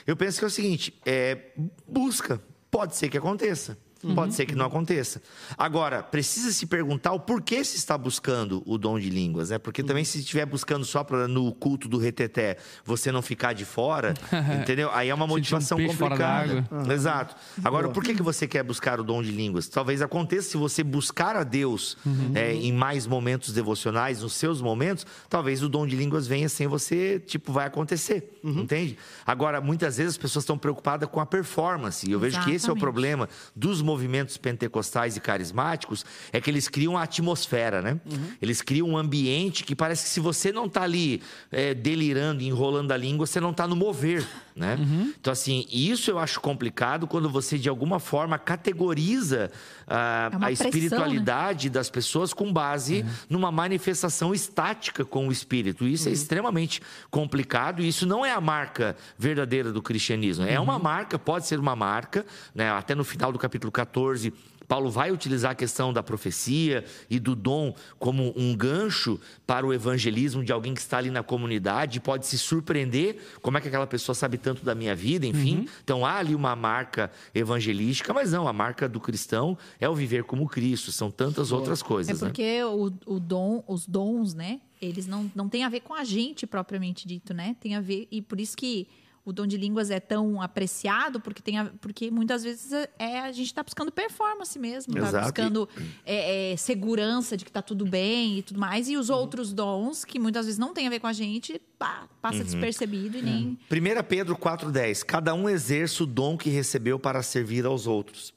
eu penso que é o seguinte: é, busca. Pode ser que aconteça. Pode ser que não aconteça. Agora, precisa se perguntar o porquê se está buscando o dom de línguas, né? Porque também se estiver buscando só para no culto do reteté você não ficar de fora, entendeu? Aí é uma um motivação fora complicada. d'água. Exato. Agora, por que, que você quer buscar o dom de línguas? Talvez aconteça se você buscar a Deus é, em mais momentos devocionais, nos seus momentos, talvez o dom de línguas venha sem você, tipo, vai acontecer, entende? Agora, muitas vezes as pessoas estão preocupadas com a performance, e eu vejo que esse é o Exatamente. problema dos movimentos pentecostais e carismáticos, é que eles criam a atmosfera, né? Eles criam um ambiente que parece que se você não está ali é, delirando, enrolando a língua, você não está no mover, né? Então, assim, isso eu acho complicado quando você, de alguma forma, categoriza ah, É a pressão, né? espiritualidade das pessoas com base numa manifestação estática com o espírito. Isso é extremamente complicado e isso não é a marca verdadeira do cristianismo. É uma marca, pode ser uma marca, né? até no final do capítulo 14. Paulo vai utilizar a questão da profecia e do dom como um gancho para o evangelismo de alguém que está ali na comunidade, pode se surpreender como é que aquela pessoa sabe tanto da minha vida, enfim. Então há ali uma marca evangelística, mas não, a marca do cristão é o viver como Cristo, são tantas outras É coisas, né? porque o, o dom, os dons, né? Eles não, não têm a ver com a gente propriamente dito, né? Tem a ver. E por isso que o dom de línguas é tão apreciado, porque, tem a- porque muitas vezes é, é- a gente está buscando performance mesmo, está buscando é, é, segurança de que está tudo bem e tudo mais. E Uhum. os outros dons, que muitas vezes não têm a ver com a gente, pá, passa despercebido e nem. 1 Pedro 4,10: Cada um exerce o dom que recebeu para servir aos outros.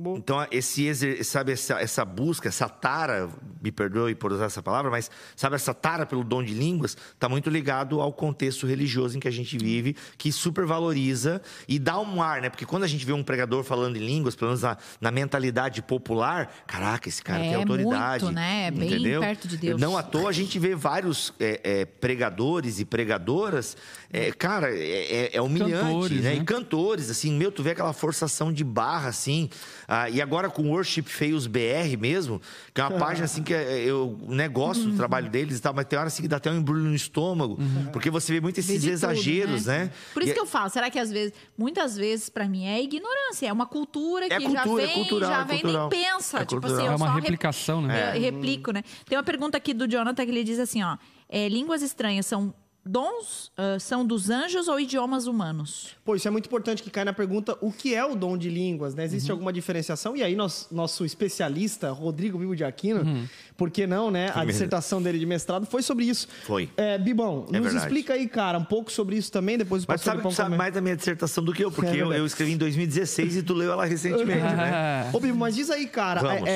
Boa. Então, esse sabe, essa, essa busca, essa tara, me perdoe por usar essa palavra, mas sabe, essa tara pelo dom de línguas está muito ligado ao contexto religioso em que a gente vive, que supervaloriza e dá um ar, né? Porque quando a gente vê um pregador falando em línguas, pelo menos na, na mentalidade popular, caraca, esse cara É tem autoridade. muito, né? É bem entendeu? perto de Deus. Não à toa a gente vê vários é, é, pregadores e pregadoras, é, cara, é, é- é humilhante, Cantores, né? né? E cantores, assim, meu, tu vê aquela forçação de barra, assim. Ah, e agora com o Worship Feios BR mesmo, que é uma página, assim, que é- eu né, gosto Uhum. do trabalho deles e tal, mas tem hora assim que dá até um embrulho no estômago, porque você vê muito Vê esses de tudo, exageros, né? Por isso E- que eu falo, será que às vezes, muitas vezes, pra mim, é ignorância, é uma cultura que É já cultura, é vem, cultural, já é vem cultural. nem pensa. É tipo assim, eu É uma só rep- replicação, né? eu replico, né? Tem uma pergunta aqui do Jonathan que ele diz assim, ó. é, línguas estranhas são dons, ah, são dos anjos ou idiomas humanos? Pô, isso é muito importante que cai na pergunta o que é o dom de línguas, né? Existe alguma diferenciação? E aí, nós, nosso especialista, Rodrigo Bibo de Aquino, por que não, né? A dissertação dele de mestrado foi sobre isso. Foi. É, Bibão, É nos verdade. explica aí, cara, um pouco sobre isso também, depois o Mas sabe, sabe mais da minha dissertação do que eu, porque É eu, eu escrevi em 2016 e tu leu ela recentemente, né? Ô, Bibo, mas diz aí, cara, é- é-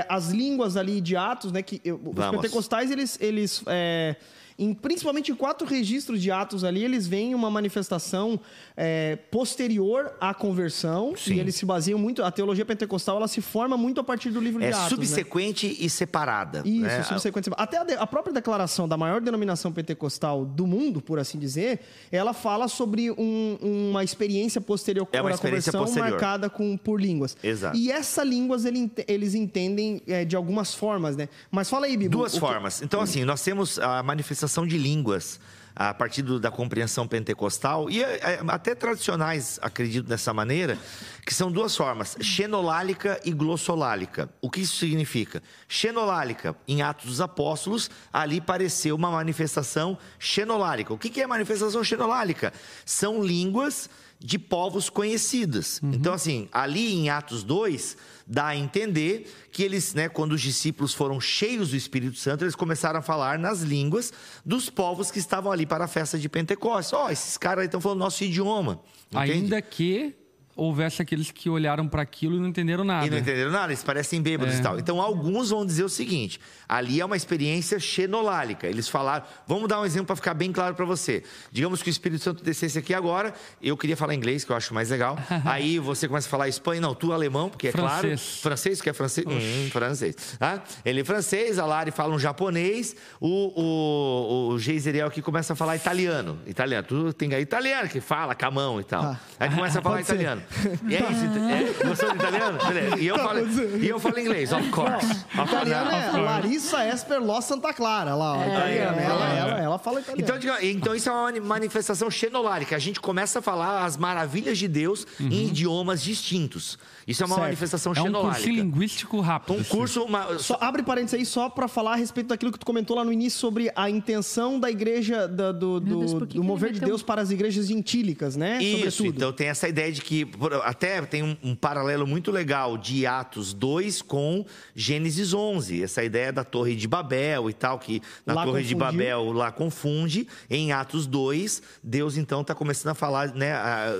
é, as línguas ali de Atos, né? Que eu- os Vamos. pentecostais, eles, eles é, em, principalmente em quatro registros de Atos ali, eles veem uma manifestação é, posterior à conversão. Sim. E eles se baseiam muito. A teologia pentecostal ela se forma muito a partir do livro É de Atos. né? subsequente e separada. Isso, né? subsequente. Até a, de- a própria declaração da maior denominação pentecostal do mundo, por assim dizer, ela fala sobre um- uma experiência posterior É uma à experiência conversão posterior. marcada com, por línguas. Exato. E essa línguas ele eles entendem é, de algumas formas, né? Mas fala aí, Bibo. Duas o que- formas. Então, assim, nós temos a manifestação de línguas a partir do- da compreensão pentecostal e é, é, até tradicionais, acredito dessa maneira, que são duas formas, xenolálica e glossolálica. O que isso significa? Xenolálica, em Atos dos Apóstolos, ali pareceu uma manifestação xenolálica. O que que é manifestação xenolálica? São línguas de povos conhecidos. Então, assim, ali em Atos 2, dá a entender que eles, né, quando os discípulos foram cheios do Espírito Santo, eles começaram a falar nas línguas dos povos que estavam ali para a festa de Pentecostes. Ó, esses caras estão falando nosso idioma. entende? Ainda que houvesse aqueles que olharam para aquilo e não entenderam nada. E não entenderam nada, eles parecem bêbados É. e tal. Então, alguns vão dizer o seguinte: ali é uma experiência xenolálica. Eles falaram, vamos dar um exemplo para ficar bem claro para você. Digamos que o Espírito Santo descesse aqui agora, eu queria falar inglês, que eu acho mais legal. Aí você começa a falar espanhol, não, tu alemão, porque é claro. Francês. Francês, que é francês? Hum, francês. Tá? Ele é francês, a Lari fala um japonês, o, o, o Geiseriel aqui começa a falar italiano. Italiano, tu tem aí italiano que fala com a mão e tal. Tá. Aí começa a falar italiano. E é isso, é, gostou italiano? Beleza. E eu, falo, e eu falo inglês, of course. Of é. Larissa Esper Ló Santa Clara, lá, ó, italiana. Ela, ela, ela fala italiano. Então, diga- então, isso é uma mani- manifestação xenolárica. A gente começa a falar as maravilhas de Deus em idiomas distintos. Isso é uma Certo. manifestação É um xenolálica. linguístico rápido. Um curso. uma- Só abre parênteses aí só pra falar a respeito daquilo que tu comentou lá no início sobre a intenção da igreja, da- do, do, Deus, do mover de Deus para as igrejas gentílicas, né? Isso, Sobretudo. então tem essa ideia de que. Até tem um, um paralelo muito legal de Atos 2 com Gênesis 11. Essa ideia da Torre de Babel e tal, que na Lá Torre de confundiu. Babel lá confunde. Em Atos 2, Deus então está começando a falar, né? a-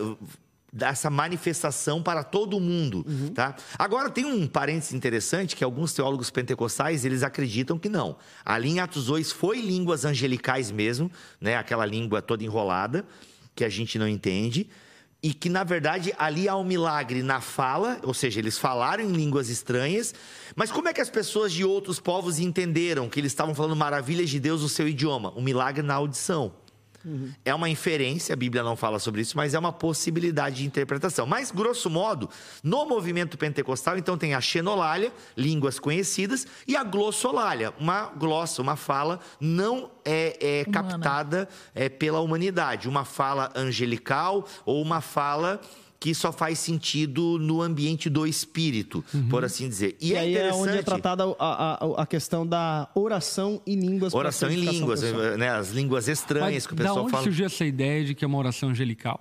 dessa manifestação para todo mundo, Uhum. tá? Agora tem um parênteses interessante que alguns teólogos pentecostais, eles acreditam que não. Ali em Atos 2 foi línguas angelicais mesmo, né? Aquela língua toda enrolada que a gente não entende. E que, na verdade, ali há um milagre na fala, ou seja, eles falaram em línguas estranhas, mas como é que as pessoas de outros povos entenderam que eles estavam falando maravilhas de Deus no seu idioma? Um milagre na audição. É uma inferência, a Bíblia não fala sobre isso, mas é uma possibilidade de interpretação. Mas, grosso modo, no movimento pentecostal, então tem a xenolália, línguas conhecidas, e a glossolalia, uma glossa, uma fala não é, é captada é, pela humanidade, uma fala angelical ou uma fala que só faz sentido no ambiente do espírito, por assim dizer. E, E, é aí é onde é interessante- tratada a, a, a questão da oração em línguas. Oração em línguas, né? As línguas estranhas Mas que o da pessoal onde fala. surgiu essa ideia de que é uma oração angelical?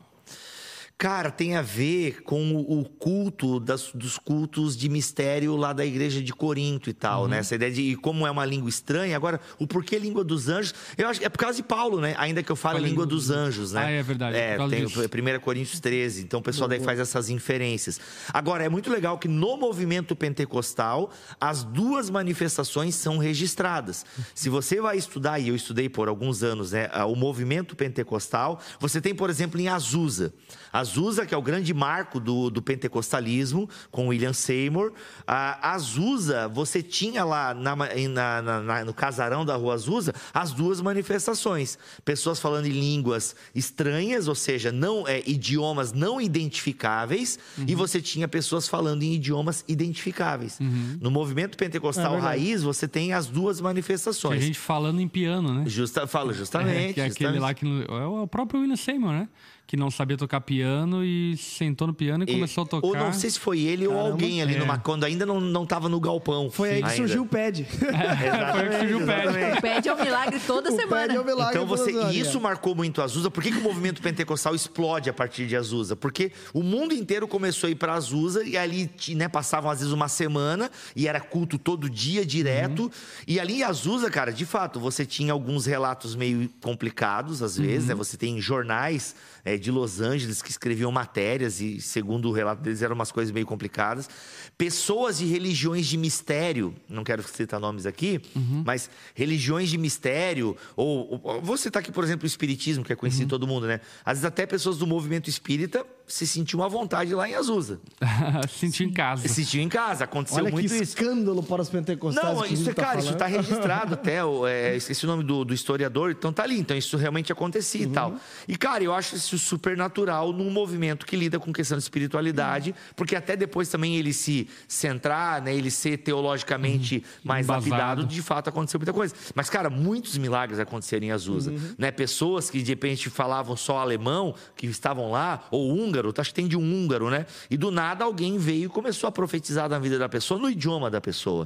Cara, tem a ver com o culto das- dos cultos de mistério lá da igreja de Corinto e tal, Uhum. né? Essa ideia de e como é uma língua estranha. Agora, o porquê língua dos anjos? Eu acho que é por causa de Paulo, né? Ainda que eu fale língua língua dos anjos, né? Ah, é verdade, É, causa tem disso. 1 Coríntios 13. Então o pessoal daí faz essas inferências. Agora, é muito legal que no movimento pentecostal, as duas manifestações são registradas. Se você vai estudar, e eu estudei por alguns anos, né, o movimento pentecostal, você tem, por exemplo, em Azusa. Azusa, que é o grande marco do, do pentecostalismo, com William Seymour. A Azusa, você tinha lá na- na- na- no casarão da rua Azusa as duas manifestações. Pessoas falando em línguas estranhas, ou seja, não é, idiomas não identificáveis, e você tinha pessoas falando em idiomas identificáveis. No movimento pentecostal É raiz, você tem as duas Tem manifestações. gente falando em piano, né? Justa, falo justamente. que é aquele justamente. lá que. É o próprio William Seymour, né? Que não sabia tocar piano e sentou no piano e, E- começou a tocar. Ou não sei se foi ele ou Caramba. alguém ali É. numa, quando ainda não, não tava no galpão. Foi aí que ainda. surgiu o PED. Foi aí que surgiu o pé. exatamente. Pede ao milagre toda o semana. PED é o milagre Então você, e isso marcou muito Azusa. Por que, que o movimento pentecostal explode a partir de Azusa? Porque o mundo inteiro começou a ir para Azusa e ali né, passavam às vezes uma semana e era culto todo dia direto. Uhum. E ali em Azusa, cara, de fato, você tinha alguns relatos meio complicados às vezes, Uhum. né? Você tem jornais é, de Los Angeles que escreviam matérias e, segundo o relato deles, eram umas coisas meio complicadas. Pessoas de religiões de mistério, não quero citar nomes aqui, mas religiões de mistério, ou, ou vou citar aqui, por exemplo, o Espiritismo, que é conhecido de todo mundo, né? Às vezes até pessoas do movimento espírita se sentiam à vontade lá em Azusa. Sentiu em casa. Se sentiam em casa, aconteceu Olha que muito isso. escândalo para os pentecostais. Não, que isso é, cara, tá isso falando. está registrado até. o- é, esqueci o nome do, do historiador, então tá ali. Então isso realmente acontecia e tal. E, cara, eu acho isso super natural num movimento que lida com questão de espiritualidade, porque até depois também ele se centrar, né, ele ser teologicamente mais Embasado. lapidado, de fato aconteceu muita coisa. Mas, cara, muitos milagres aconteceram em Azusa. Né? Pessoas que de repente falavam só alemão, que estavam lá, ou húngaro, acho que tem de um húngaro, né? E do nada alguém veio e começou a profetizar na vida da pessoa, no idioma da pessoa.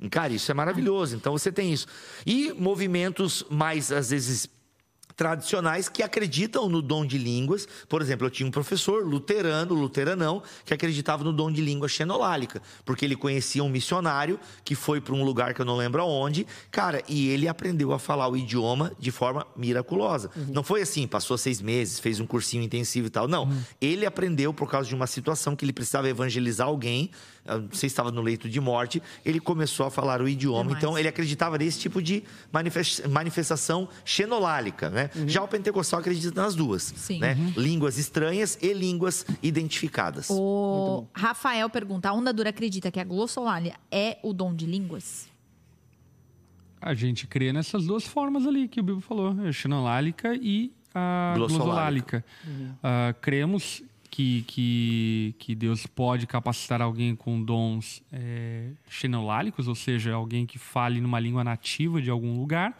E, Cara, isso é maravilhoso. Então você tem isso. E movimentos mais, às vezes tradicionais que acreditam no dom de línguas. Por exemplo, eu tinha um professor luterano, luteranão, que acreditava no dom de língua xenolálica, porque ele conhecia um missionário que foi para um lugar que eu não lembro aonde, cara, e ele aprendeu a falar o idioma de forma miraculosa. Não foi assim, passou seis meses, fez um cursinho intensivo e tal. Não, ele aprendeu por causa de uma situação que ele precisava evangelizar alguém, não sei se estava no leito de morte, ele começou a falar o idioma. Demais. Então, ele acreditava nesse tipo de manifes- manifestação xenolálica, né? Já o pentecostal acredita nas duas, Sim. né? Línguas estranhas e línguas identificadas. O Rafael pergunta: a onda dura acredita que a glossolalia é o dom de línguas? A gente crê nessas duas formas ali que o Bibo falou, a xenolálica e a Glossolálica. glossolálica. Ah, cremos que, que, que Deus pode capacitar alguém com dons é, xenolálicos, ou seja, alguém que fale numa língua nativa de algum lugar,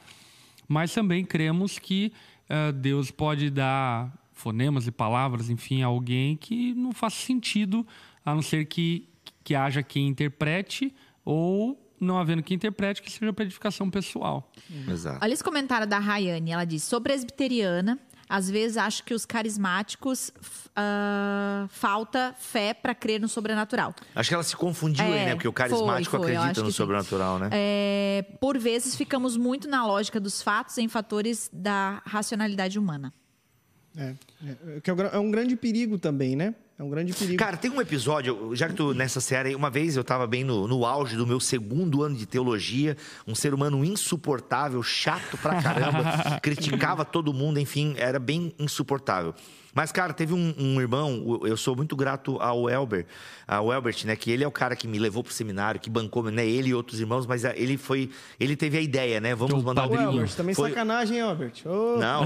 mas também cremos que ah, Deus pode dar fonemas e palavras, enfim, a alguém que não faz sentido, a não ser que, que haja quem interprete ou não havendo quem interprete, que seja para edificação pessoal. Exato. Olha esse comentário da Rayane. Ela diz: sou presbiteriana. Às vezes acho que os carismáticos ah, falta fé para crer no sobrenatural. Acho que ela se confundiu aí, É, né? Porque o carismático foi, foi, acredita no que sim. sobrenatural, né? É, por vezes ficamos muito na lógica dos fatos em fatores da racionalidade humana. É, é, que é um é um grande perigo também, né? É um grande perigo. Cara, tem um episódio, já que tu nessa série, uma vez eu tava bem no, no auge do meu segundo ano de teologia, um ser humano insuportável, chato pra caramba, criticava todo mundo, enfim, era bem insuportável. Mas, cara, teve um, um irmão, eu sou muito grato ao Elber, ao Elbert, né? Que ele é o cara que me levou pro seminário, que bancou, né? Ele e outros irmãos, mas ah, ele foi. Ele teve a ideia, né? Vamos Teu mandar o padrinho. Albert, também Foi- sacanagem, hein, Albert? Ô, Não,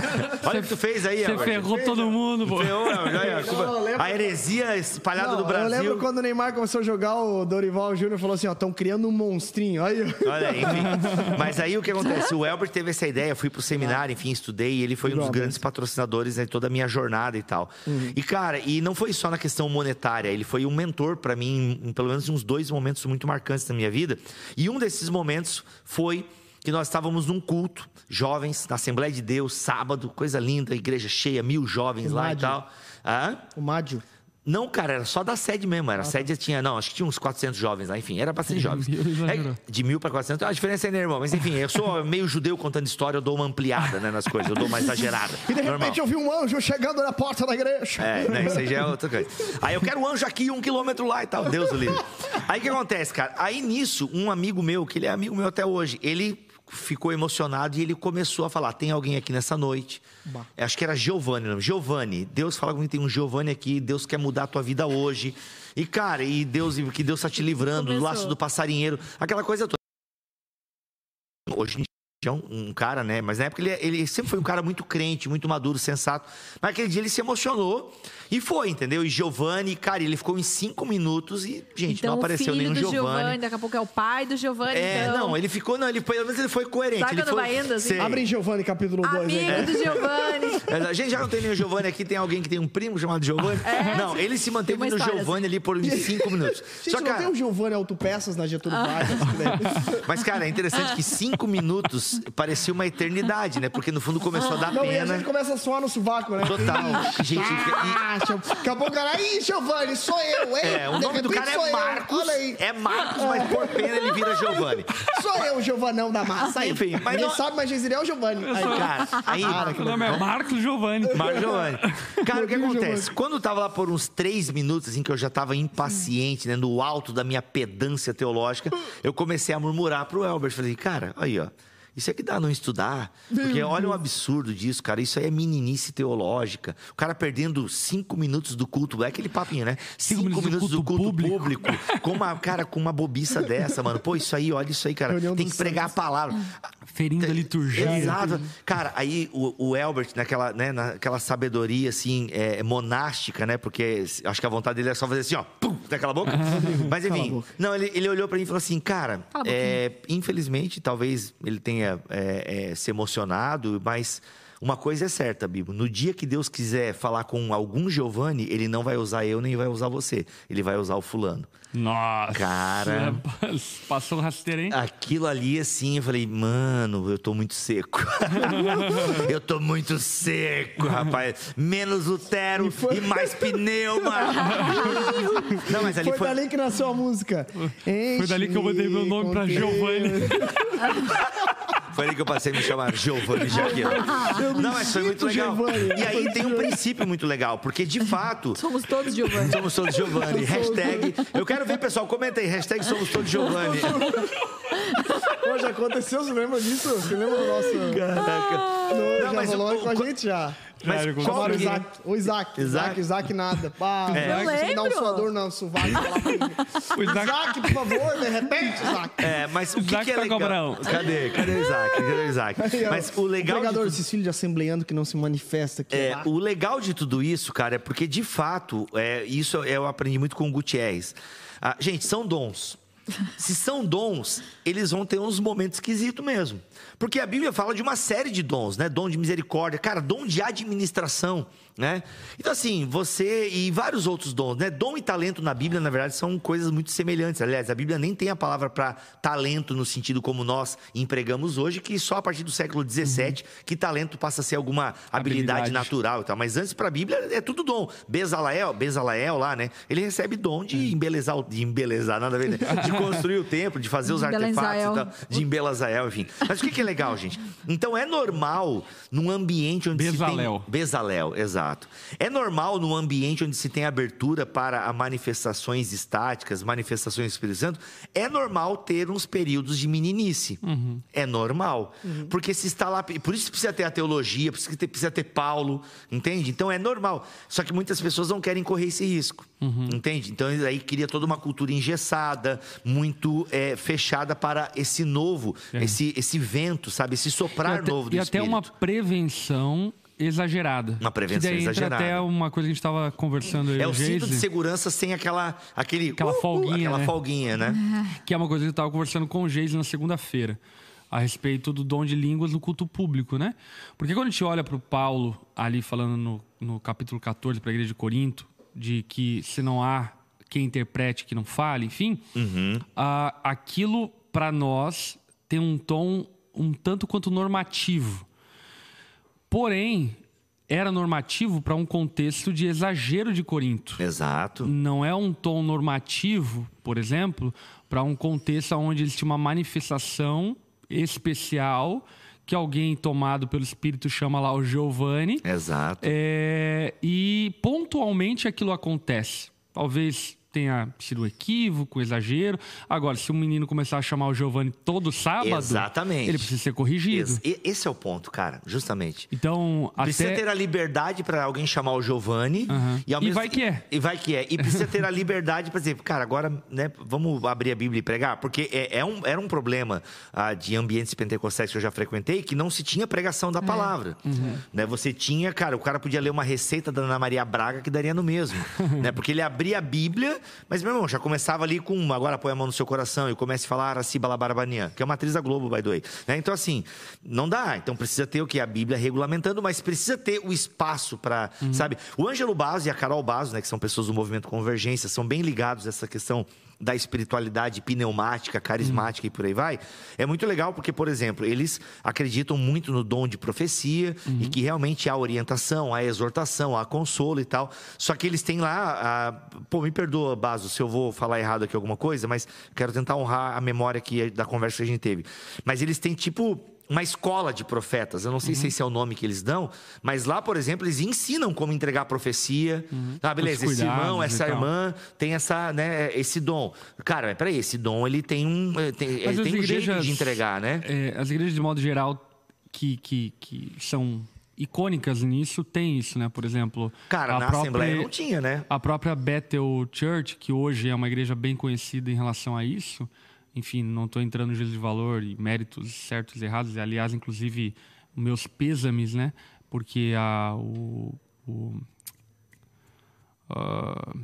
olha o que tu fez aí, Você Elbert. ferrou todo mundo, pô. Ferrou, Elbert, a heresia espalhada Não, do Brasil. Eu lembro quando o Neymar começou a jogar, o Dorival Júnior falou assim, ó, estão criando um monstrinho. Aí. Olha aí, enfim. Mas aí o que acontece? O Elbert teve essa ideia, eu fui pro seminário, enfim, estudei, e ele foi um dos grandes patrocinadores de toda a minha jornada e tal. Uhum. E, cara, e não foi só na questão monetária, ele foi um mentor pra mim, em, pelo menos uns dois momentos muito marcantes na minha vida. E um desses momentos foi que nós estávamos num culto, jovens, na Assembleia de Deus, sábado, coisa linda, igreja cheia, mil jovens lá e Rádio. tal. Hã? O Mádio. Não, cara, era só da sede mesmo. Era a sede tinha, não, acho que tinha uns 400 jovens lá, enfim, era bastante jovens. mil exagerou. É, de mil para 400, a diferença é, né, irmão? Mas enfim, eu sou meio judeu contando história, eu dou uma ampliada né, nas coisas, eu dou uma exagerada. E de Normal. repente eu vi um anjo chegando na porta da igreja. É, né, isso aí já é outra coisa. Aí eu quero um anjo aqui, um quilômetro lá e tal. Deus o livre. Aí o que acontece, cara? Aí nisso, um amigo meu, que ele é amigo meu até hoje, ele ficou emocionado e ele começou a falar: tem alguém aqui nessa noite. Acho que era Giovanni, não. Giovanni, Deus fala comigo, tem um Giovanni aqui, Deus quer mudar a tua vida hoje. E, cara, e Deus, que Deus está te livrando do laço do passarinheiro, aquela coisa toda. Hoje em dia é um, um cara, né? Mas na época ele, ele sempre foi um cara muito crente, muito maduro, sensato. Mas aquele dia ele se emocionou e foi, entendeu? E Giovanni, cara, ele ficou em cinco minutos e, gente, então não apareceu filho nenhum Giovanni. Giovanni, daqui a pouco é o pai do Giovanni. É, então... não, ele ficou, não, ele foi, pelo menos ele foi coerente. Ele foi, vai indo, assim? Abre em Giovanni, capítulo 2 Amigo aí. do Giovanni. É, A gente já não tem nenhum Giovanni aqui, tem alguém que tem um primo chamado Giovanni? não, ele se manteve no Giovanni ali por uns cinco minutos. Gente, Só não cara, tem um Giovanni Autopeças na Getúlio Vargas? né? Mas, cara, é interessante que cinco minutos parecia uma eternidade, né? Porque no fundo começou a dar Não, e a pena. gente começa a suar no sovaco, né? Total. Gente, Ah, eu- Daqui a pouco o cara, ih, Giovanni, sou eu, hein? É, o De nome do cara é. Marcos. Olha aí. É Marcos, mas por pena ele vira Giovanni. Sou eu, o Giovanão da massa. Aí. Enfim, mas não- sabe, mas Gisele é o Giovanni. Aí, Cara, aí. Meu nome é Marcos Giovanni. Marcos Giovanni. Cara, o que acontece? Quando eu tava lá por uns três minutos, assim, que eu já tava impaciente, né? No alto da minha pedância teológica, eu comecei a murmurar pro Elbert. Falei, cara, aí, ó. Isso é que dá não estudar. Porque olha o absurdo disso, cara. Isso aí é meninice teológica. O cara perdendo cinco minutos do culto. É aquele papinho, né? Cinco, minutos do minutos do culto culto, público. público. com uma, cara, com uma bobiça dessa, mano. Pô, isso aí, olha isso aí, cara. Reunião Tem que pregar a palavra. Ferindo a liturgia. Exato. Cara, aí o, o Elbert, naquela, né, naquela sabedoria, assim, é, monástica, né? Porque acho que a vontade dele é só fazer assim, ó, pum, naquela boca. Mas enfim, não, ele, ele olhou pra mim e falou assim, cara, é, infelizmente, talvez ele tenha é, é, se emocionado, mas uma coisa é certa, Bibo. No dia que Deus quiser falar com algum Giovanni, ele não vai usar eu nem vai usar você. Ele vai usar o fulano. Nossa. Cara. Passou um rasteiro, hein? Aquilo ali, assim, eu falei, mano, eu tô muito seco. eu tô muito seco, rapaz. Menos Lutero e, mais pneuma. Não, mas ali foi, foi. dali que nasceu a música. Foi dali que eu mudei meu nome pra Giovanni. Foi ali que eu passei a me chamar Giovanni Jaqueiro. Não, mas foi muito legal. Giovanni. E aí tem um princípio muito legal, porque de fato. Somos todos Giovanni. Somos todos Giovanni. Hashtag. Eu quero ver, pessoal, comenta aí. Hashtag somos todos Giovanni. Já aconteceu, você lembra disso? Você lembra do nosso... Caraca. Não, Não, já mas rolou o- com a o- gente já. Mas Claro, qual o que... Isaac. O Isaac. Isaac? Isaac, Isaac nada. Pá, É. Isaac, você me dá um suador no sovaco. mim. O Isaac- Isaac, por favor, de repente, Isaac. É, mas o que, Isaac que é tá legal? cobrão. Cadê? Cadê o Isaac? Cadê o Isaac? Mas o legal de Pregador, tudo- esses filhos de assembleando que não se manifesta aqui. É, lá. o legal de tudo isso, cara, é porque de fato, é, isso eu aprendi muito com o Gutierrez. Ah, gente, são dons. Se são dons, eles vão ter uns momentos esquisitos mesmo. Porque a Bíblia fala de uma série de dons, né? Dom de misericórdia, cara, dom de administração, né? Então, assim, você e vários outros dons, né? Dom e talento na Bíblia, na verdade, são coisas muito semelhantes. Aliás, a Bíblia nem tem a palavra para talento no sentido como nós empregamos hoje, que só a partir do século XVII que talento passa a ser alguma habilidade, Habilidade. natural e tal. Mas antes, para a Bíblia, é tudo dom. Bezalael, Bezalael lá, né? Ele recebe dom de embelezar, o- de embelezar, nada a ver, né? De construir o templo, de fazer os artefatos e tal, de embelazael, enfim. Mas o que, que legal, gente? Então é normal num ambiente onde Bezalel. se tem... Bezalel, exato. É normal num ambiente onde se tem abertura para manifestações estáticas, manifestações do Espírito Santo, é normal ter uns períodos de meninice. É normal. Porque se está lá... Por isso precisa ter a teologia, precisa ter, precisa ter Paulo, entende? Então é normal. Só que muitas pessoas não querem correr esse risco, entende? Então aí cria toda uma cultura engessada, muito é, fechada para esse novo, esse, esse vento, sabe? Esse E soprar até, novo do e até Espírito. uma prevenção exagerada. Uma prevenção que daí exagerada. Até uma coisa que a gente estava conversando e É o cinto de Geise, segurança sem aquela, aquele, Aquela folguinha, aquela né? folguinha, né? que é uma coisa que eu estava conversando com o Geise na segunda-feira, a respeito do dom de línguas no culto público, né? Porque quando a gente olha para o Paulo ali falando no, no capítulo 14 para a igreja de Corinto, de que se não há quem interprete, que não fale, enfim, ah, aquilo para nós tem um tom um tanto quanto normativo. Porém, era normativo para um contexto de exagero de Corinto. Exato. Não é um tom normativo, por exemplo, para um contexto onde existe uma manifestação especial que alguém tomado pelo Espírito chama lá o Giovanni. Exato. É, e pontualmente aquilo acontece. Talvez tenha sido um equívoco, exagero. Agora, se um menino começar a chamar o Giovanni todo sábado, Exatamente. ele precisa ser corrigido. Ex- e- Esse é o ponto, cara, justamente. Então, Precisa até ter a liberdade para alguém chamar o Giovanni. Aham. ao E vai que é. E vai que é. E precisa ter a liberdade para dizer, cara, agora, né, vamos abrir a Bíblia e pregar? Porque é, é um, era um problema ah, de ambientes pentecostais que eu já frequentei que não se tinha pregação da palavra. Uhum. Né, você tinha, cara, o cara podia ler uma receita da Ana Maria Braga que daria no mesmo. né, porque ele abria a Bíblia Mas, meu irmão, já começava ali com agora põe a mão no seu coração e comece a falar assim, Balabarabania, que é uma atriz da Globo, by the way. Né? Então, assim, não dá. Então precisa ter o que? A Bíblia regulamentando, mas precisa ter o espaço para, Uhum. sabe? O Ângelo Basso e a Carol Basso, né, que são pessoas do movimento Convergência, são bem ligados a essa questão da espiritualidade pneumática, carismática e por aí vai. É muito legal porque, por exemplo, eles acreditam muito no dom de profecia e que realmente há orientação, há exortação, há consolo e tal. Só que eles têm lá, a... pô, me perdoa, Baso, se eu vou falar errado aqui alguma coisa, mas quero tentar honrar a memória aqui da conversa que a gente teve. Mas eles têm tipo uma escola de profetas. Eu não sei se esse é o nome que eles dão, mas lá, por exemplo, eles ensinam como entregar profecia. Ah, beleza, esse irmão, essa irmã tem essa, né, esse dom. Cara, peraí, esse dom ele tem um, eh, tem, ele Mas tem um jeito igrejas- de entregar, né? É, as igrejas, de modo geral, que, que, que são icônicas nisso, tem isso, né? Por exemplo, Cara, a na própria- Assembleia não tinha, né? A própria Bethel Church, que hoje é uma igreja bem conhecida em relação a isso, enfim, não estou entrando no juízo de valor e méritos certos e errados, e, aliás, inclusive, meus pêsames, né? Porque a, o, o, ah,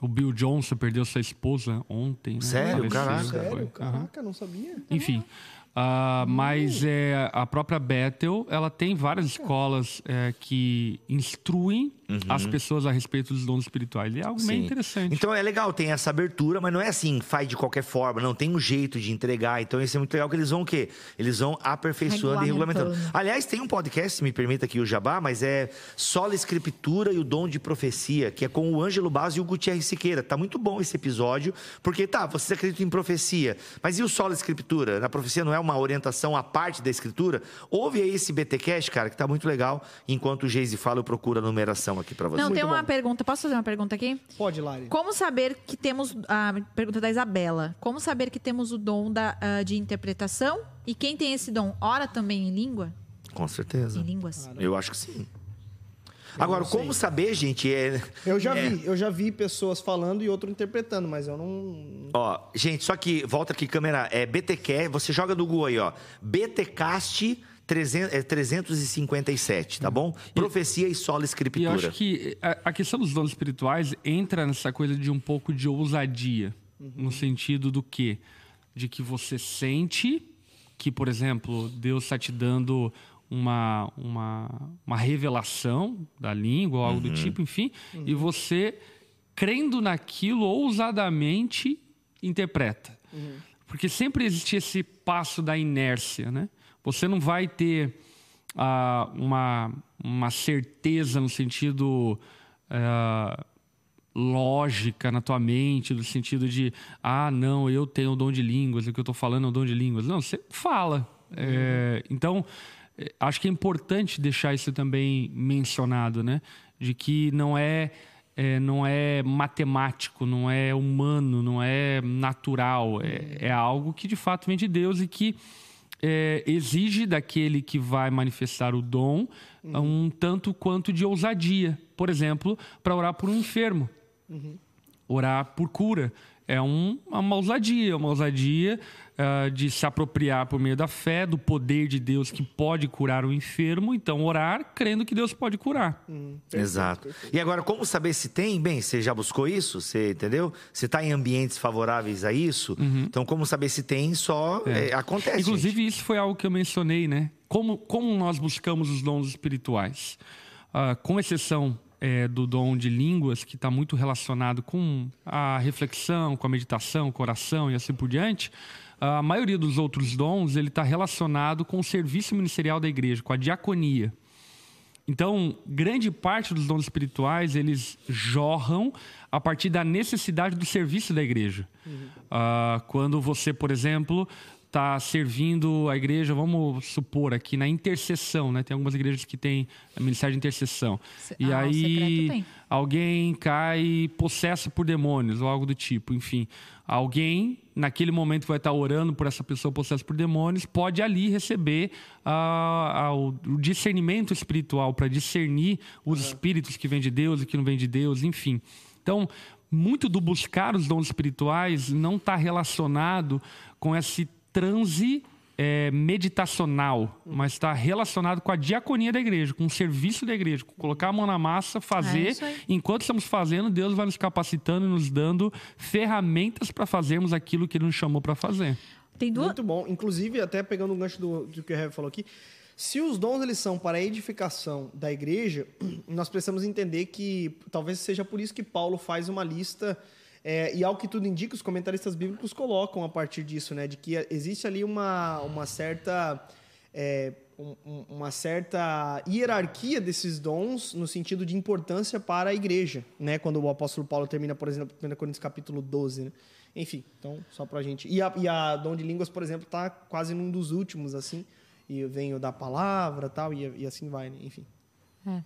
o Bill Johnson perdeu sua esposa ontem. Né? Sério? Faleceu, Caraca. Sério? Caraca, não sabia. Enfim. Ah, mas é, a própria Bethel, ela tem várias escolas é, que instruem as pessoas a respeito dos dons espirituais. E é algo meio Uhum. Sim. interessante. Então é legal, tem essa abertura, mas não é assim, faz de qualquer forma, não, tem um jeito de entregar. Então isso é muito legal que eles vão o quê? Eles vão aperfeiçoando e Regulamentando. regulamentando. Aliás, tem um podcast, se me permita aqui o jabá, mas é Sola Escritura e o Dom de Profecia, que é com o Ângelo Baz e o Gutierrez Siqueira. Tá muito bom esse episódio, porque tá, vocês acreditam em profecia, mas e o Sola Escritura? Na profecia não é uma orientação à parte da escritura? Ouve aí esse BTcast, cara, que tá muito legal. Enquanto o Geise fala, eu procuro a numeração aqui pra você. Não, tem Muito uma bom. pergunta. Posso fazer uma pergunta aqui? Pode, Lari. Como saber que temos. A pergunta da Isabela. Como saber que temos o dom da, ah, de interpretação? E quem tem esse dom, ora também em língua? Com certeza. Em línguas? Eu acho que sim. Agora, como saber, gente, é. Eu já é- vi, eu já vi pessoas falando e outro interpretando, mas eu não. Ó, gente, só que, volta aqui, câmera, é BTCast, você joga no Google aí, ó. BTcast 300, é, 357, tá bom? Profecia e sola E eu escritura. acho que a, a questão dos dons espirituais entra nessa coisa de um pouco de ousadia. No sentido do quê? De que você sente que, por exemplo, Deus está te dando uma, uma, uma revelação da língua ou algo do tipo, enfim, e você, crendo naquilo, ousadamente interpreta. Porque sempre existe esse passo da inércia, né? Você não vai ter ah, uma, uma certeza no sentido ah, lógica na tua mente, no sentido de, ah, não, eu tenho o dom de línguas, o que eu estou falando é o dom de línguas. Não, você fala. É, então, acho que é importante deixar isso também mencionado, né? De que não é, é, não é matemático, não é humano, não é natural, é, é algo que de fato vem de Deus e que é, exige daquele que vai manifestar o dom um tanto quanto de ousadia. Por exemplo, para orar por um enfermo, orar por cura. É um- uma ousadia, uma ousadia ah, de se apropriar por meio da fé, do poder de Deus que pode curar o enfermo. Então, orar crendo que Deus pode curar. Exato. E agora, como saber se tem? Bem, você já buscou isso? Você entendeu? Você está em ambientes favoráveis a isso? Então, como saber se tem? Só é, acontece. Inclusive, isso foi algo que eu mencionei, né? Como, como nós buscamos os dons espirituais? Ah, com exceção eh, do dom de línguas, que está muito relacionado com a reflexão, com a meditação, com a oração e assim por diante, a maioria dos outros dons ele está relacionado com o serviço ministerial da igreja, com a diaconia. Então, grande parte dos dons espirituais, eles jorram a partir da necessidade do serviço da igreja. Ah, quando você, por exemplo, está servindo a igreja, vamos supor aqui, na intercessão, né? Tem algumas igrejas que têm ministério de intercessão. Se- E ah, aí alguém cai possesso por demônios ou algo do tipo, enfim. Alguém, naquele momento, vai estar orando por essa pessoa possessa por demônios, pode ali receber ah, ah, o discernimento espiritual para discernir os espíritos que vêm de Deus e que não vêm de Deus, enfim. Então, muito do buscar os dons espirituais não está relacionado com esse transe é, meditacional, mas está relacionado com a diaconia da igreja, com o serviço da igreja, com colocar a mão na massa, fazer. É. Enquanto estamos fazendo, Deus vai nos capacitando e nos dando ferramentas para fazermos aquilo que Ele nos chamou para fazer. Tem duas. Muito bom. Inclusive, até pegando um gancho do, do que o Heavy falou aqui, se os dons eles são para a edificação da igreja, nós precisamos entender que talvez seja por isso que Paulo faz uma lista é, e ao que tudo indica, os comentaristas bíblicos colocam a partir disso, né, de que existe ali uma, uma certa é, um- um- uma certa hierarquia desses dons no sentido de importância para a igreja, né? Quando o apóstolo Paulo termina, por exemplo, 1 Coríntios capítulo 12, né? Enfim, então, só pra gente. E a, e a dom de línguas, por exemplo, tá quase num dos últimos, assim. E vem o da palavra tal, e, e assim vai, né? Enfim. É.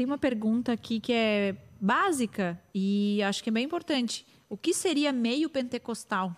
Tem uma pergunta aqui que é básica e acho que é bem importante. O que seria meio pentecostal?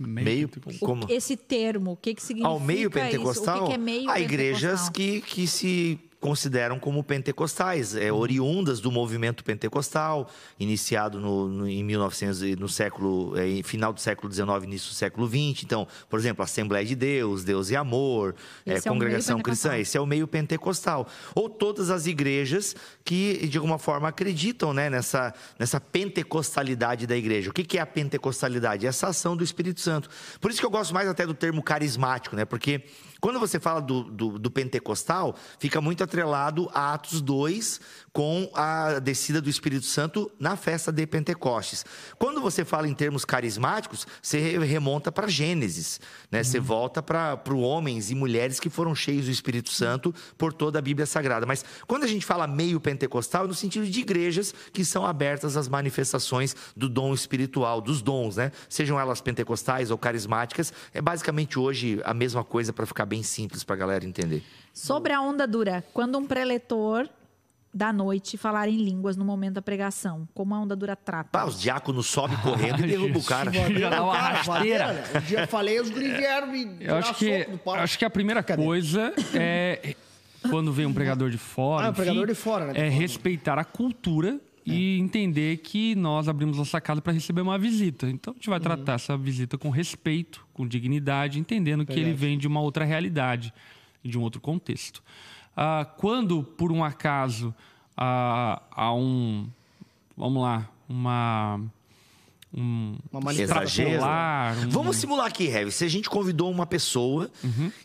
Meio, O- como? Esse termo, o que, que significa Ao meio isso? pentecostal, O que, que é meio há igrejas pentecostal? que, que se consideram como pentecostais, é, oriundas do movimento pentecostal, iniciado no, no- em 1900, e no século, é, final do século XIX, início do século XX. Então, por exemplo, Assembleia de Deus, Deus e Amor, é, é Congregação Cristã, esse é o meio pentecostal. Ou todas as igrejas que, de alguma forma, acreditam né, nessa, nessa pentecostalidade da igreja. O que, que é a pentecostalidade? Essa ação do Espírito Santo. Por isso que eu gosto mais até do termo carismático, né? Porque quando você fala do, do, do pentecostal, fica muito atrelado a Atos 2 com a descida do Espírito Santo na festa de Pentecostes. Quando você fala em termos carismáticos, você re- remonta para Gênesis, né? Você volta para homens e mulheres que foram cheios do Espírito Santo por toda a Bíblia Sagrada. Mas quando a gente fala meio pentecostal, é no sentido de igrejas que são abertas às manifestações do dom espiritual, dos dons, né? Sejam elas pentecostais ou carismáticas, é basicamente hoje a mesma coisa para ficar bem simples para a galera entender. Sobre a onda dura, quando um preletor da noite falar em línguas no momento da pregação, como a onda dura trata? Ah, os diáconos sobem correndo e derrubam o cara. Já dá uma rasteira. Um dia eu falei, os vieram me Eu acho que, soco do pau. acho que a primeira Cadê? coisa é quando vem um pregador de fora. Ah, o enfim, pregador de fora, né? É respeitar a cultura e entender que nós abrimos nossa casa para receber uma visita. Então a gente vai Uhum. tratar essa visita com respeito, com dignidade, entendendo que ele Verdade. vem de uma outra realidade de um outro contexto. Ah, quando, por um acaso, ah, há um. Vamos lá, uma. Um, Uma manifestação. Um- Vamos simular aqui, Heavy. Se a gente convidou uma pessoa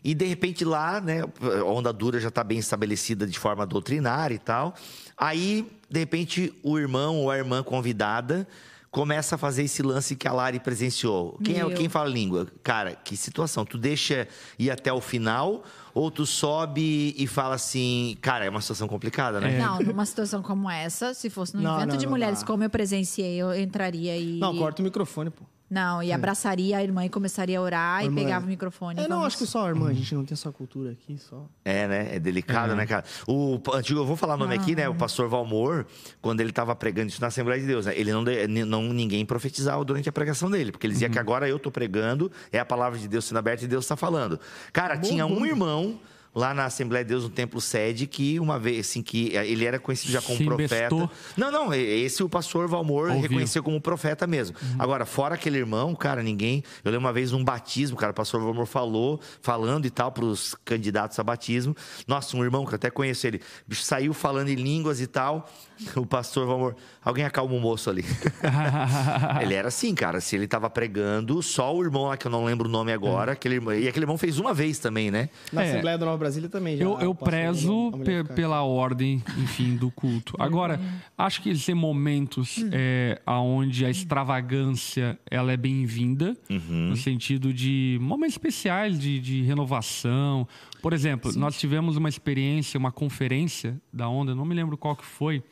e de repente lá, né, a onda dura já está bem estabelecida de forma doutrinária e tal. Aí, de repente, o irmão ou a irmã convidada começa a fazer esse lance que a Lari presenciou. Quem é Meu. quem fala língua? Cara, que situação. Tu deixa ir até o final ou tu sobe e fala assim, cara, é uma situação complicada, né? Não, numa situação como essa, se fosse no Não, evento não, de não mulheres, como eu presenciei, eu entraria e. Não, corta o microfone, pô. Não, e abraçaria a irmã e começaria a orar e Irmã. pegava o microfone. É, não, acho que só, irmã, a gente não tem essa cultura aqui, só. É, né? É delicado, né, cara? O antigo, eu vou falar o nome aqui, né? O pastor Valmor, quando ele estava pregando isso na Assembleia de Deus, né? Ele não, não ninguém profetizava durante a pregação dele, porque ele dizia que agora eu tô pregando, é a palavra de Deus sendo aberta e Deus está falando. Cara, tinha um irmão lá na Assembleia de Deus no templo sede que uma vez assim que ele era conhecido já como Se profeta. embestou. Não, não, esse o pastor Valmor Ouviu. reconheceu como profeta mesmo. Agora, fora aquele irmão, cara, ninguém. Eu lembro uma vez num batismo, cara, o pastor Valmor falou, falando e tal para os candidatos a batismo. Nossa, um irmão que eu até conheço ele, saiu falando em línguas e tal. O pastor Valmor, alguém acalma o moço ali. ele era assim, cara, se ele tava pregando, só o irmão lá que eu não lembro o nome agora, aquele irmão, e aquele irmão fez uma vez também, né? Na É. Assembleia da Nova Brasília também já. Eu, eu prezo pela ordem, enfim, do culto. Agora, acho que existem momentos é, onde a extravagância ela é bem-vinda, no sentido de momentos especiais de, de renovação. Por exemplo, nós tivemos uma experiência, uma conferência da Onda, não me lembro qual que foi.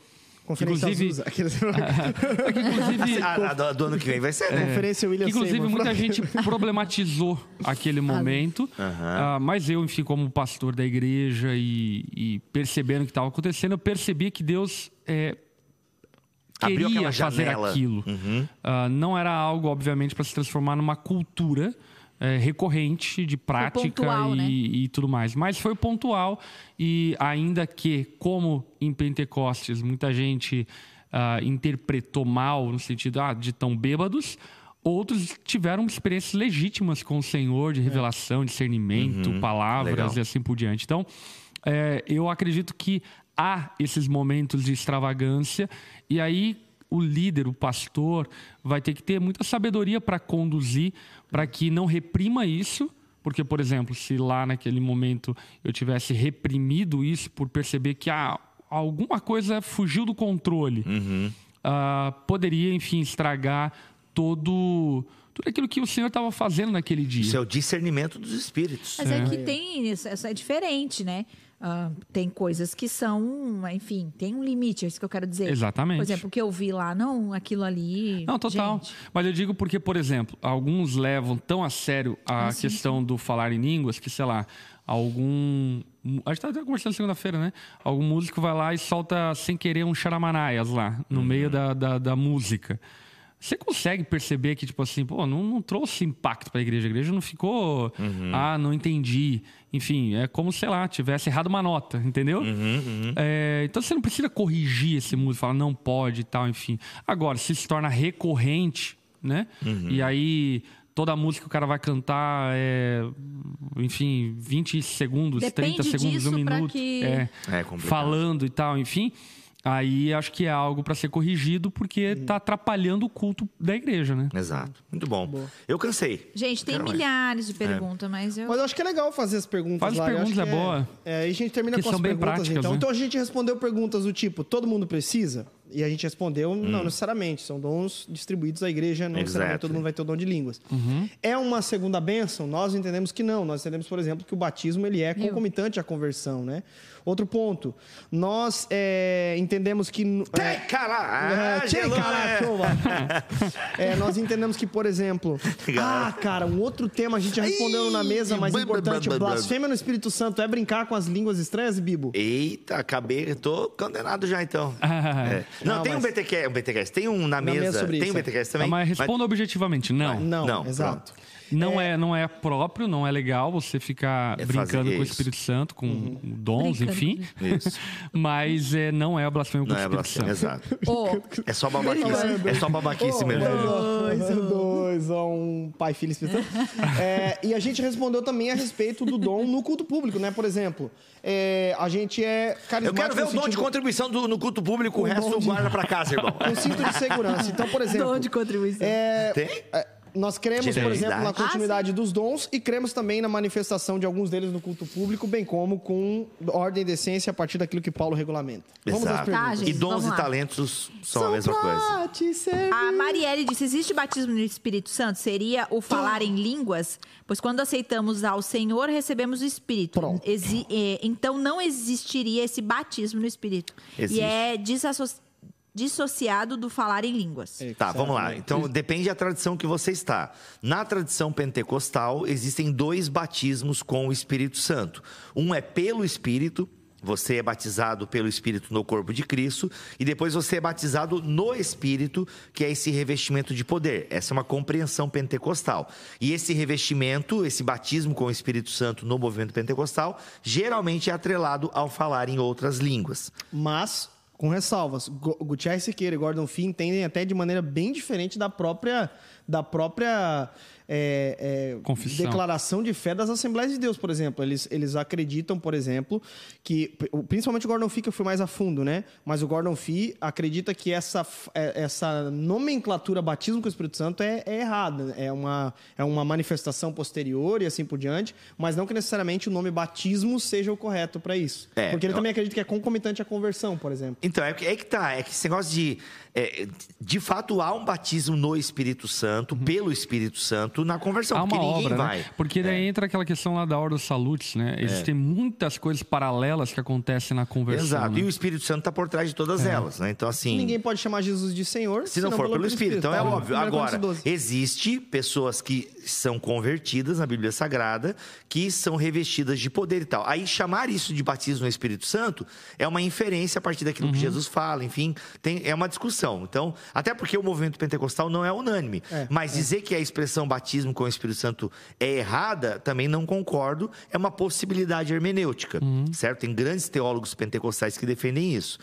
Conferência Inclusive- Azusa. Aqueles... É que, inclusive, A, a do, do ano que vem vai ser, né? Conferência William que, inclusive, Seymour. muita gente problematizou aquele momento. Ah, mas eu, enfim, como pastor da igreja e, e percebendo o que estava acontecendo, eu percebi que Deus é, queria fazer aquilo. Ah, não era algo, obviamente, para se transformar numa cultura é, recorrente de prática pontual, e, né? e tudo mais. Mas foi pontual e ainda que, como em Pentecostes, muita gente ah, interpretou mal no sentido ah, de tão bêbados, Outros tiveram experiências legítimas com o Senhor, de revelação, discernimento, palavras legal. e assim por diante. Então, é, eu acredito que há esses momentos de extravagância, e aí o líder, o pastor, vai ter que ter muita sabedoria para conduzir, para que não reprima isso. Porque, por exemplo, se lá naquele momento eu tivesse reprimido isso por perceber que ah, alguma coisa fugiu do controle, ah, poderia, enfim, estragar todo, tudo aquilo que o Senhor estava fazendo naquele dia. Isso é o discernimento dos espíritos. Mas é que tem isso, essa é diferente, né? Ah, tem coisas que são, enfim, tem um limite, é isso que eu quero dizer. Exatamente. Por exemplo, o que eu vi lá, não, aquilo ali. Não, total. gente, Mas eu digo porque, por exemplo, alguns levam tão a sério a Ah, sim, questão do falar em línguas que, sei lá, algum. A gente estava até conversando segunda-feira, né? Algum músico vai lá e solta sem querer um charamanaias lá, no Uhum. meio da, da, da música. Você consegue perceber que, tipo assim, pô, não, não trouxe impacto para a igreja. A igreja não ficou, Uhum. ah, não entendi. Enfim, é como, sei lá, tivesse errado uma nota, entendeu? Uhum, É, então você não precisa corrigir esse músico, falar não pode e tal, enfim. Agora, se se torna recorrente, né? Uhum. E aí toda música que o cara vai cantar é, enfim, 20 segundos, Depende 30 segundos, disso um pra minuto. que- É, É falando e tal, enfim. Aí acho que é algo para ser corrigido porque tá atrapalhando o culto da igreja, né? Exato. Muito bom. Eu cansei. Gente, tem mais. milhares de perguntas, mas eu. Mas eu acho que é legal fazer as perguntas Faz lá. perguntas, é boa. É, aí a gente termina Que com as são bem perguntas, práticas, então. né? Então a gente respondeu perguntas do tipo, todo mundo precisa? E a gente respondeu, Hum. não necessariamente. São dons distribuídos à igreja, não necessariamente Exato. todo mundo vai ter o dom de línguas. Uhum. É uma segunda bênção? Nós entendemos que não. Nós entendemos, por exemplo, que o batismo ele é concomitante à conversão, né? Outro ponto. Nós é, entendemos que... Tem, é, cara! é, Ah, tchê, gelou, caraca, é. É, nós entendemos que, por exemplo. Ah, cara, um outro tema a gente já respondeu na mesa, mas importante: blasfêmia no Espírito Santo é brincar com as línguas estranhas, Bibo? Eita, acabei, tô condenado já então. Ah, É. Não, Não, tem mas- um BTQ, um BTQS, tem um na, mesa mesa, sobre tem isso, um é. BTQS também. mas responda objetivamente, não. Não, não, exato. Não é. não é próprio, não é legal você ficar É brincando com o. Espírito Santo, com dons, Brincando. enfim. Isso. Mas é, não é a blasfêmia Não contra o é Espírito Santo. exato. Ô, É só babaquice, é só babaquice mesmo. Dois, dois, ó, um pai, filho, Espírito Santo. É, e a gente respondeu também a respeito do dom no culto público, né? Por exemplo, é, a gente é Eu quero ver o dom de contribuição do- no culto público, o O resto de- guarda pra casa, irmão. com cinto de segurança. Então, por exemplo. dom de contribuição. É, Tem? é, nós cremos, por exemplo, na Ah, continuidade dos dons e cremos também na manifestação de alguns deles no culto público, bem como com ordem e decência a partir daquilo que Paulo regulamenta. Vamos às Exato. perguntas. Tá, gente. E dons vamos e talentos são, a mesma coisa. A Marielle disse: existe batismo no Espírito Santo? Seria o falar em línguas? Pois quando aceitamos ao Senhor, recebemos o Espírito. Exi- é, então não existiria esse batismo no Espírito. Existe. E é desasso- dissociado do falar em línguas. Tá, vamos lá. Então, depende da tradição que você está. Na tradição pentecostal, existem dois batismos com o Espírito Santo. Um é pelo Espírito, você é batizado pelo Espírito no corpo de Cristo, e depois você é batizado no Espírito, que é esse revestimento de poder. Essa é uma compreensão pentecostal. E esse revestimento, esse batismo com o Espírito Santo no movimento pentecostal, geralmente é atrelado ao falar em outras línguas. Mas, com ressalvas, Gu- Gutierrez Siqueira e Gordon Fee entendem até de maneira bem diferente da própria, da própria é, é, declaração de fé das Assembleias de Deus, por exemplo. Eles, eles acreditam, por exemplo, que. Principalmente o Gordon Fee, que eu fui mais a fundo, né? Mas o Gordon Fee acredita que essa, é- essa nomenclatura batismo com o Espírito Santo é, é errada. É uma, é uma manifestação posterior e assim por diante, mas não que necessariamente o nome batismo seja o correto para isso. É, Porque ele eu- também acredita que é concomitante à conversão, por exemplo. Então, é, que- é que tá. É que esse negócio de. É, de fato, há um batismo no Espírito Santo, pelo Espírito Santo, na conversão. Há uma porque ninguém obra, vai. né? Porque daí É. entra aquela questão lá da Ordem dos Salutes, né? Existem muitas coisas paralelas que acontecem na conversão. Exato. né? E o Espírito Santo está por trás de todas elas, né? Então, assim. Ninguém pode chamar Jesus de Senhor Se não for pelo Espírito. Então é Paulo, óbvio. 1 Agora, Coríntios 12. existe pessoas que são convertidas na Bíblia Sagrada, que são revestidas de poder e tal. Aí chamar isso de batismo no Espírito Santo é uma inferência a partir daquilo Uhum. que Jesus fala, enfim, tem, é uma discussão. Então, até porque o movimento pentecostal não é unânime. É, mas dizer que a expressão batismo com o Espírito Santo é errada, também não concordo. É uma possibilidade hermenêutica, certo? Tem grandes teólogos pentecostais que defendem isso.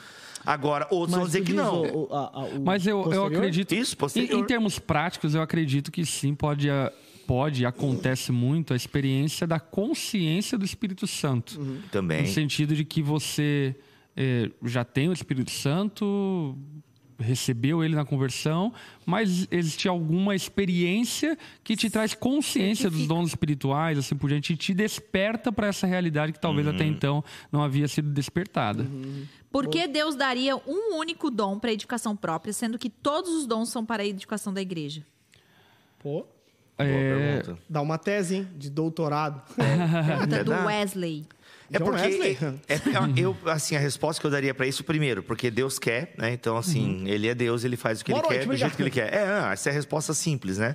Agora, outros vão Mas dizer tu que não. o- o- a- a- o Mas eu, eu acredito. Isso, em, posterior. em termos práticos, eu acredito que sim, pode, pode e acontece muito a experiência da consciência do Espírito Santo. Também. No sentido de que você eh, já tem o Espírito Santo, recebeu ele na conversão, mas existe alguma experiência que te traz consciência dos dons espirituais, assim por diante, e te desperta para essa realidade que talvez Uhum. até então não havia sido despertada. Por que Deus daria um único dom para edificação própria, sendo que todos os dons são para a edificação da igreja? Pô, Boa É, pergunta. dá uma tese, hein? De doutorado. Pergunta do. Wesley. É John porque Wesley. é, é- eu assim a resposta que eu daria para isso primeiro, porque Deus quer, né? Então assim, ele é Deus, ele faz o que Boa ele noite, quer, do jeito que ele quer. É, não, essa é a resposta simples, né?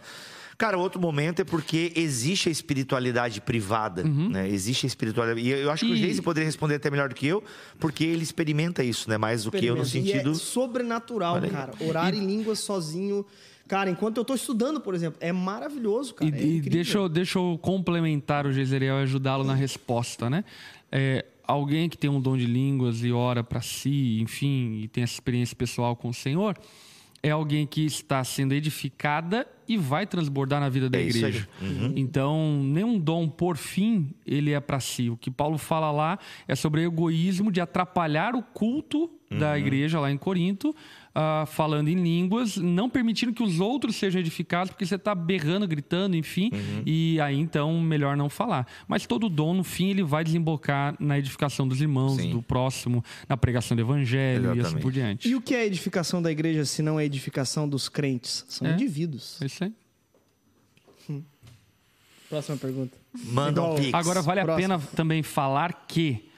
Cara, outro momento é porque existe a espiritualidade privada, né? Existe a espiritualidade. E eu acho que o E- Geise poderia responder até melhor do que eu, porque ele experimenta isso, né? Mais do que eu no sentido. E é sobrenatural, Olha aí. cara. Orar em línguas sozinho. Cara, enquanto eu tô estudando, por exemplo, é maravilhoso, cara. E, é e deixa, eu, deixa eu complementar o Jezreel e ajudá-lo na resposta, né? É, alguém que tem um dom de línguas e ora para si, enfim, e tem essa experiência pessoal com o Senhor, é alguém que está sendo edificada e vai transbordar na vida da É isso aí. igreja. Então, nenhum dom por fim ele é para si. O que Paulo fala lá é sobre o egoísmo de atrapalhar o culto da igreja lá em Corinto, ah, falando em línguas, não permitindo que os outros sejam edificados, porque você está berrando, gritando, enfim, e aí então melhor não falar. Mas todo dom, no fim, ele vai desembocar na edificação dos irmãos, Sim. do próximo, na pregação do evangelho e assim Exatamente. por diante. E o que é a edificação da igreja se não é a edificação dos crentes? São É. indivíduos. É. Próxima pergunta. Manda um pix. Agora vale a Próximo. pena também falar que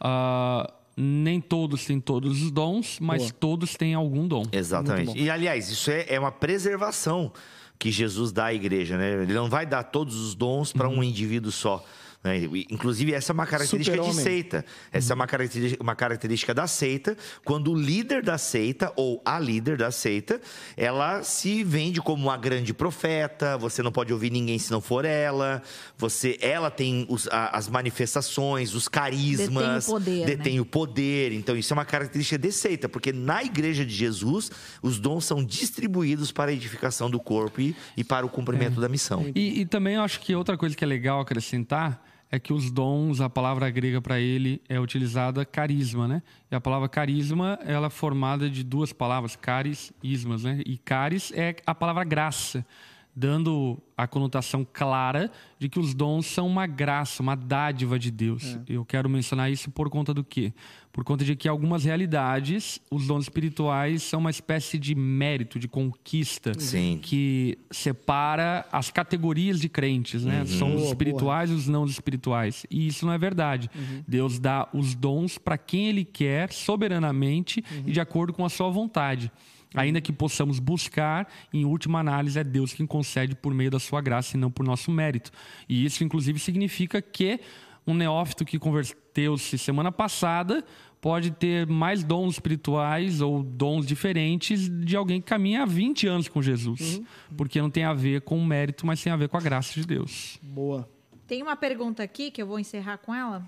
ah, nem todos têm todos os dons, mas Boa. todos têm algum dom. Exatamente. E, aliás, isso é, é uma preservação que Jesus dá à igreja, né? Ele não vai dar todos os dons para Uhum. um indivíduo só. Né? Inclusive, essa é uma característica de seita. Essa é uma característica, uma característica da seita, quando o líder da seita, ou a líder da seita, ela se vende como uma grande profeta, você não pode ouvir ninguém se não for ela, você, ela tem os- a- as manifestações, os carismas, Detém o poder, né? detém o poder. Então, isso é uma característica de seita, porque na igreja de Jesus, os dons são distribuídos para a edificação do corpo e, e para o cumprimento da missão. E, e também eu acho que outra coisa que é legal acrescentar é que os dons, a palavra grega para ele é utilizada carisma, né? E a palavra carisma, ela é formada de duas palavras, caris e ismas, né? E caris é a palavra graça, dando a conotação clara de que os dons são uma graça, uma dádiva de Deus. Eu quero mencionar isso por conta do quê? Por conta de que algumas realidades, os dons espirituais são uma espécie de mérito, de conquista Sim. que separa as categorias de crentes, né? São os espirituais e os não espirituais. E isso não é verdade. Deus dá os dons para quem ele quer, soberanamente e de acordo com a sua vontade. Ainda que possamos buscar, em última análise, é Deus quem concede por meio da sua graça e não por nosso mérito. E isso, inclusive, significa que um neófito que converteu-se semana passada pode ter mais dons espirituais ou dons diferentes de alguém que caminha há 20 anos com Jesus. Porque não tem a ver com o mérito, mas tem a ver com a graça de Deus. Boa. Tem uma pergunta aqui que eu vou encerrar com ela,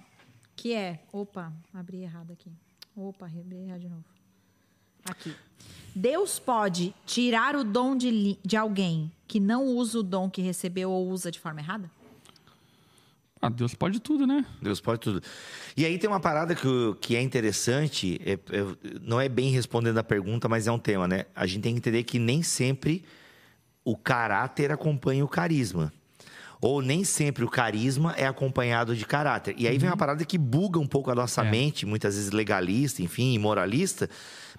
que é. Opa, abri errado aqui. Opa, abri errado de novo. Aqui. Deus pode tirar o dom de, de alguém que não usa o dom que recebeu ou usa de forma errada? Ah, Deus pode tudo, né? Deus pode tudo. E aí tem uma parada que, que é interessante, é- é- não é bem respondendo a pergunta, mas é um tema, né? A gente tem que entender que nem sempre o caráter acompanha o carisma. Ou nem sempre o carisma é acompanhado de caráter. E aí vem uma parada que buga um pouco a nossa É. mente, muitas vezes legalista, enfim, moralista.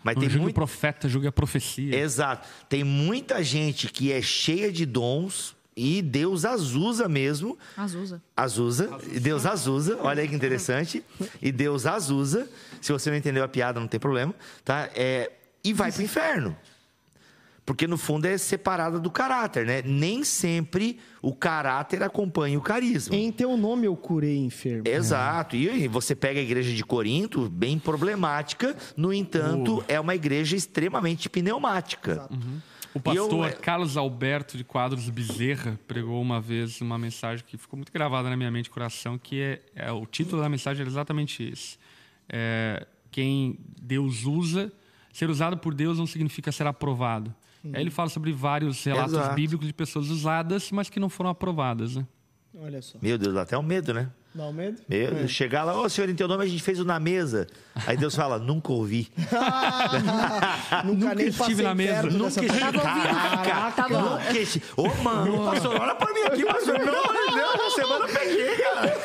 Mas Não tem julga o muito. profeta, julga a profecia. Exato. Tem muita gente que é cheia de dons e Deus as usa mesmo Azusa. Azusa, e Deus Azusa, olha aí que interessante. E Deus Azusa, se você não entendeu a piada, não tem problema, tá? É, e vai pro inferno. Porque no fundo é separada do caráter, né? Nem sempre o caráter acompanha o carisma. Em teu nome eu curei enfermo. Exato. E você pega a igreja de Corinto, bem problemática, no entanto, é uma igreja extremamente pneumática. O E eu- pastor Carlos Alberto de Quadros Bezerra pregou uma vez uma mensagem que ficou muito gravada na minha mente e coração, que é, é- o título da mensagem era exatamente esse. É, quem Deus usa, ser usado por Deus não significa ser aprovado. Aí ele fala sobre vários relatos Exato. bíblicos de pessoas usadas, mas que não foram aprovadas. Né? Olha só. Meu Deus, dá até um medo, né? Dá um medo? É. Chegar lá, ô senhor, em teu nome a gente fez o na mesa. Aí Deus fala, nunca ouvi. Nunca, Nunca nem estive na mesa. Nunca estive. Tava ouvindo. Nunca estive. Ô, mano, pastor, olha pra mim aqui, pastor. Pelo amor de Deus, na semana eu peguei, cara.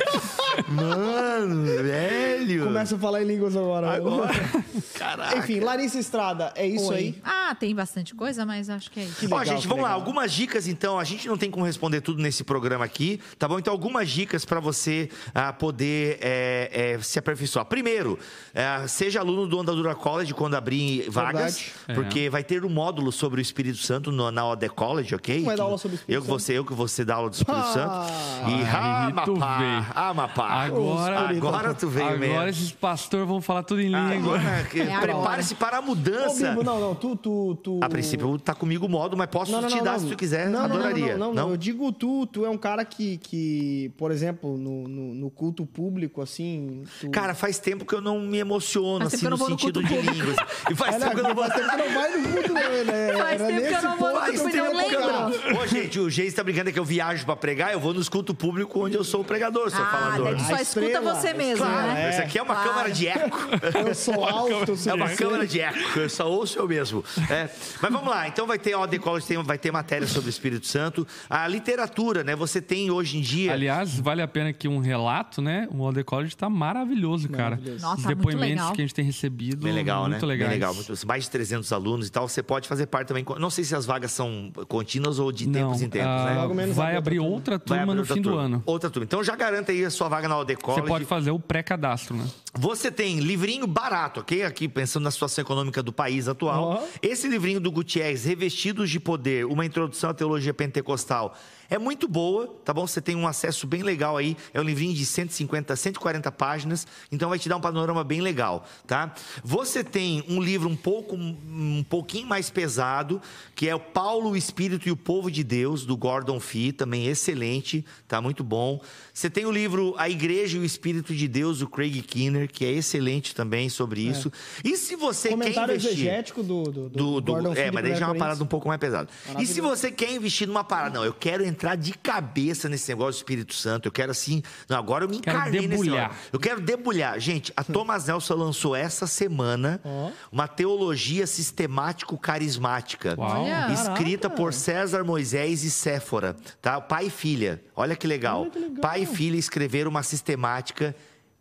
Mano, velho. Começa a falar em línguas agora. Agora. Caraca. Enfim, Larissa Estrada, é isso Oi. aí. Ah, tem bastante coisa, mas acho que é isso. Que Ó, gente, vamos lá. Algumas dicas, então. A gente não tem como responder tudo nesse programa aqui, tá bom? Então, algumas dicas para você ah, poder é, é, se aperfeiçoar. Primeiro, é, seja aluno do Andadura College quando abrir vagas, Verdade. É. porque vai ter um módulo sobre o Espírito Santo no- na OD College, ok? Vai dar aula sobre o Espírito eu que você, eu que você dá aula do Espírito Ah. Santo. E ah, tu mapá, veio. ah, mapá. Agora- agora tu veio Agora mesmo. Esses pastores vão falar tudo em língua. Agora, que- agora. prepare-se para a Ô, mudança. Bibo, não, não, tu, tu, tu... A princípio, tá comigo o modo, mas posso Não, não, te não, dar não. se tu quiser. Não, não, não, adoraria. Não, não, não, Eu digo tu, tu é um cara que, que por exemplo, no, no, no culto público, assim... Tu... Cara, faz tempo que eu não me emociono, assim, no sentido de línguas. E faz É, tempo que eu não vou... faz tempo que não vai no culto, né? né? Faz tempo que eu não vou no culto, não lembro. Ô, gente, o Geis tá brincando que eu viajo pra pregar, eu vou nos cultos públicos onde eu sou o pregador, seu Ah, falador. só escuta você mesmo, estrela, né? É. Aqui é uma Claro. câmara de eco. Eu sou alto, eu sou É uma câmara de eco, eu só ouço eu mesmo. É. Mas vamos lá, então vai ter a OD College, tem- vai ter matéria sobre o Espírito Santo. A literatura, né? Você tem hoje em dia. Aliás, vale a pena que um relato, né? O Alder College tá maravilhoso, cara. Maravilhoso. Nossa, Os tá muito depoimentos legal. que a gente tem recebido. Bem legal, muito né? legais. Bem legal. muito- mais de 300 alunos e tal. Você pode fazer parte também. Não sei se as vagas são contínuas ou de Não, tempos em tempos, ah, né? Logo menos vai a abrir outra turma abrir no outra fim do turma. ano. Outra turma. Então já garanta aí a sua vaga na OD Você College. pode fazer o pré-cadastro, né? Você tem livrinho barato, ok? Aqui pensando na situação econômica do país atual. Ó. Esse livrinho do Gutierrez, Revestidos de Poder, uma introdução à teologia pentecostal, é muito boa, tá bom? Você tem um acesso bem legal aí. É um livrinho de 150, 140 páginas, então vai te dar um panorama bem legal, tá? Você tem um livro um pouco um pouquinho mais pesado, que é o Paulo, o Espírito e o Povo de Deus, do Gordon Fee, também excelente, tá muito bom. Você tem o livro A Igreja e o Espírito de Deus, do Craig Kinner, que é excelente também sobre isso. E se você quer Comentário investir exegético do, do, do, do- Gordon é, mas daí já é uma 1 parada um pouco mais pesada. E se você quer investir numa parada, não, eu quero entrar de cabeça nesse negócio do Espírito Santo, eu quero assim, não, agora eu me Quero encarnei nesse negócio. Eu quero debulhar. Gente, a Thomas Nelson lançou essa semana Ó. uma teologia sistemático-carismática. Escrita Caraca. por César Moisés e Séfora, tá? Pai e filha. Olha que legal. Olha que legal. Pai e filha escreveram uma sistemática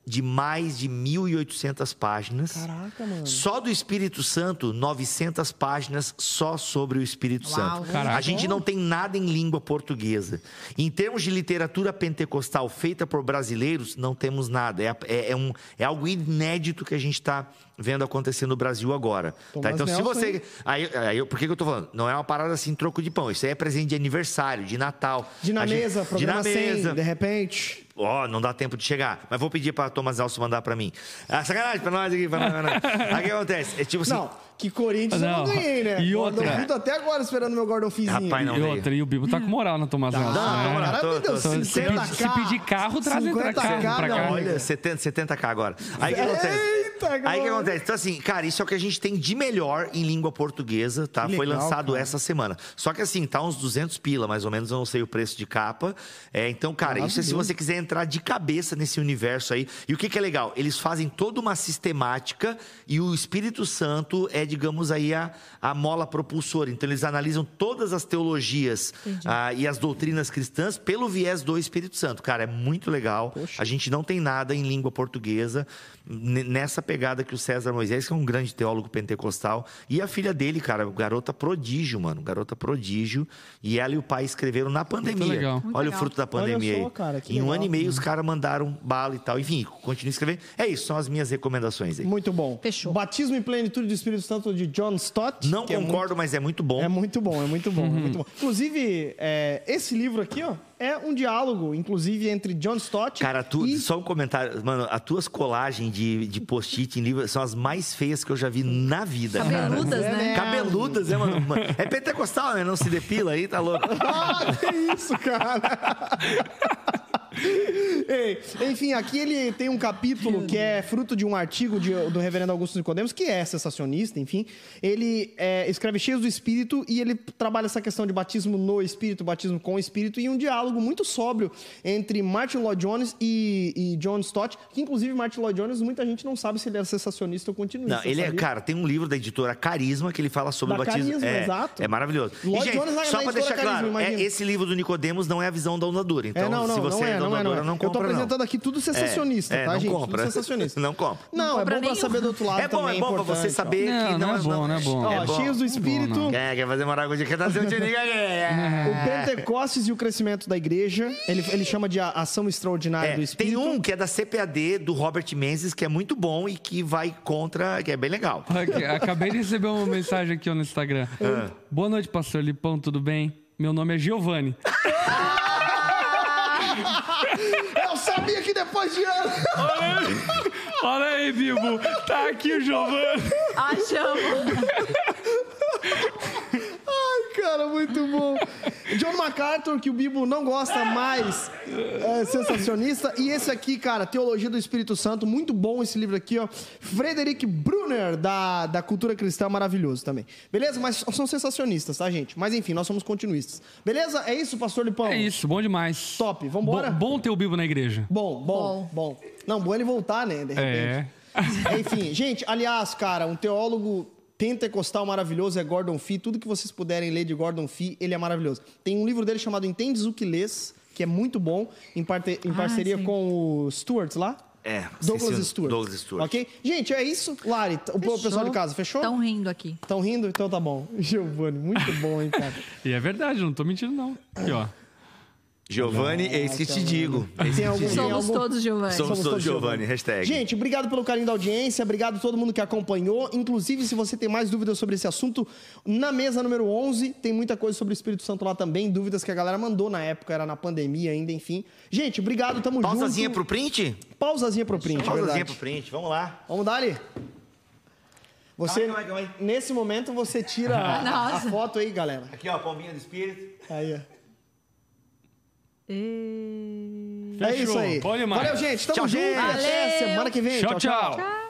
de mais de 1.800 páginas. Caraca, mano. Só do Espírito Santo, 900 páginas só sobre o Espírito Uau. Santo. Caraca. A gente não tem nada em língua portuguesa. Em termos de literatura pentecostal feita por brasileiros, não temos nada. É, é- é um, é algo inédito que a gente está vendo acontecer no Brasil agora. tá? Então, se Nelson, você. hein? Aí, aí, por que, que eu tô falando? Não é uma parada assim, troco de pão. Isso aí é presente de aniversário, de Natal. De na A gente- mesa, de programa na 100, mesa. de repente. Ó, não dá tempo de chegar. Mas vou pedir pra Thomas Nelson mandar pra mim. Ah, sacanagem pra nós aqui. Pra nós, pra nós. Aí o que acontece? É tipo assim. Não, que Corinthians eu não Não. ganhei, né? E outra? Fee, tô até agora esperando meu Gordon Fizinho. Rapaz, não e veio. outra, e o Bibo tá com moral na Tomás Nelson, Não, né? moral. cara, tô- me deu tô- Se, 50k. pedir- se pedir carro, traz pra 50K, cá. Pra cá. Olha, 70, 70k agora. Aí que acontece? Eita, Aí o que acontece? Então, assim, cara, isso é o que a gente tem de melhor em língua portuguesa, tá? Que Foi legal, lançado cara. essa semana. Só que, assim, tá uns 200 pila, mais ou menos, eu não sei o preço de capa. É, então, cara, isso é se você quiser entrar de cabeça nesse universo aí. E o que, que é legal? Eles fazem toda uma sistemática e o Espírito Santo é, digamos aí, a, a mola propulsora. Então, eles analisam todas as teologias ah, e as doutrinas cristãs pelo viés do Espírito Santo. Cara, é muito legal. A gente não tem nada em língua portuguesa nessa pegada que o César Moisés, que é um grande teólogo pentecostal, e a filha dele, cara, garota prodígio, mano, garota prodígio. E ela e o pai escreveram na pandemia. legal. Muito Olha legal. o fruto da pandemia só, aí. cara, que em um legal. ano e meio os caras mandaram bala e tal. Enfim, continue escrevendo. É isso, são as minhas recomendações aí. Muito bom. Fechou. Batismo em Plenitude do Espírito Santo de John Stott. Não que é concordo, mas é muito bom. É muito bom, é muito bom, é Uhum. muito bom. Inclusive, é, esse livro aqui, ó, é um diálogo, inclusive, entre John Stott Cara, tu, e... só um comentário. Mano, as tuas colagens de, de post-it em livro são as mais feias que eu já vi na vida, cara. Cabeludas, É, né? né? Cabeludas, né, mano? É pentecostal, né? Não se depila aí, tá louco? Ah, que isso, cara? Ei, enfim, aqui ele tem um capítulo que é fruto de um artigo de- do reverendo Augusto Nicodemos, que é sensacionista, enfim. Ele é, escreve cheios do Espírito e ele trabalha essa questão de batismo no Espírito, batismo com o Espírito, e um diálogo muito sóbrio entre Martin Lloyd Jones e, e John Stott, que inclusive Martin Lloyd Jones, muita gente não sabe se ele é sensacionista ou continuista. Não, ele é, cara, tem um livro da editora Carisma que ele fala sobre Da o batismo. Carisma, é, exato. é maravilhoso. E, Lloyd gente, Jones na- só editora deixar Carisma, claro, é, esse livro do Nicodemos não é a visão da. Então, é, não, não, se você não é, é, não é, não é. não Eu tô compra, apresentando não. aqui tudo sensacionista, É, tá, não gente? compra. Tudo sensacionista. Não compra. Não, Não é compra bom pra nenhum. saber do outro lado É bom, também. é bom pra você saber Não, que não é bom, não é bom. Ó, É bom. cheios do Espírito, não. Quer, quer fazer? Quer trazer o Tiniga? o Pentecostes e o crescimento da igreja. Ele, ele chama de ação extraordinária É, do Espírito. tem um que é da CPAD, do Robert Menzies, que é muito bom e que vai contra, que é bem legal. Acabei de receber uma mensagem aqui no Instagram. Ah. Boa noite, pastor Lipão, tudo bem? Meu nome é Giovanni. Eu sabia que depois de anos. Olha aí, Bibo. Tá aqui o Giovanni. Achamos. Cara, muito bom. John MacArthur, que o Bibo não gosta mais, é sensacionista. E esse aqui, cara, Teologia do Espírito Santo, muito bom esse livro aqui, ó. Frederick Brunner, da, da Cultura Cristã, maravilhoso também. Beleza? Mas são sensacionistas, tá, gente? Mas enfim, nós somos continuistas. Beleza? É isso, pastor Lipão? É isso, bom demais. Top, vambora? Bom, bom ter o Bibo na igreja. Bom, bom, bom. Não, bom ele voltar, né? De repente. É. Enfim, gente, aliás, cara, um teólogo pentecostal maravilhoso é Gordon Fee. Tudo que vocês puderem ler de Gordon Fee, ele é maravilhoso. Tem um livro dele chamado Entendes o que Lês, que é muito bom, em, parte- em Ah, parceria sim. com o Stuart lá. É, Douglas Stewart. Douglas Stewart. Ok? Gente, é isso. Lari, o pessoal de casa, fechou? Estão rindo aqui. Estão rindo? Então tá bom. Giovanni, muito bom, hein, cara. E é verdade, não tô mentindo, não. Aqui, ó. Giovanni, é isso que te digo. Te digo. Somos todos Giovanni. Somos todos Giovanni, hashtag. Gente, obrigado pelo carinho da audiência, obrigado a todo mundo que acompanhou. Inclusive, se você tem mais dúvidas sobre esse assunto, na mesa número 11 tem muita coisa sobre o Espírito Santo lá também, dúvidas que a galera mandou na época, era na pandemia ainda, enfim. Gente, obrigado, tamo Pausazinha junto. pro print? Pausazinha pro print, Pausazinha verdade. pro print, vamos lá. Vamos dar ali. Você, Calma calma calma nesse momento, você tira a, a foto aí, galera. Aqui, ó, palminha do espírito. Aí, ó. E... É Fechou. isso aí. Bom demais. Valeu, gente. Tamo Tchau, junto. gente. Até semana que vem. tchau. tchau. Tchau.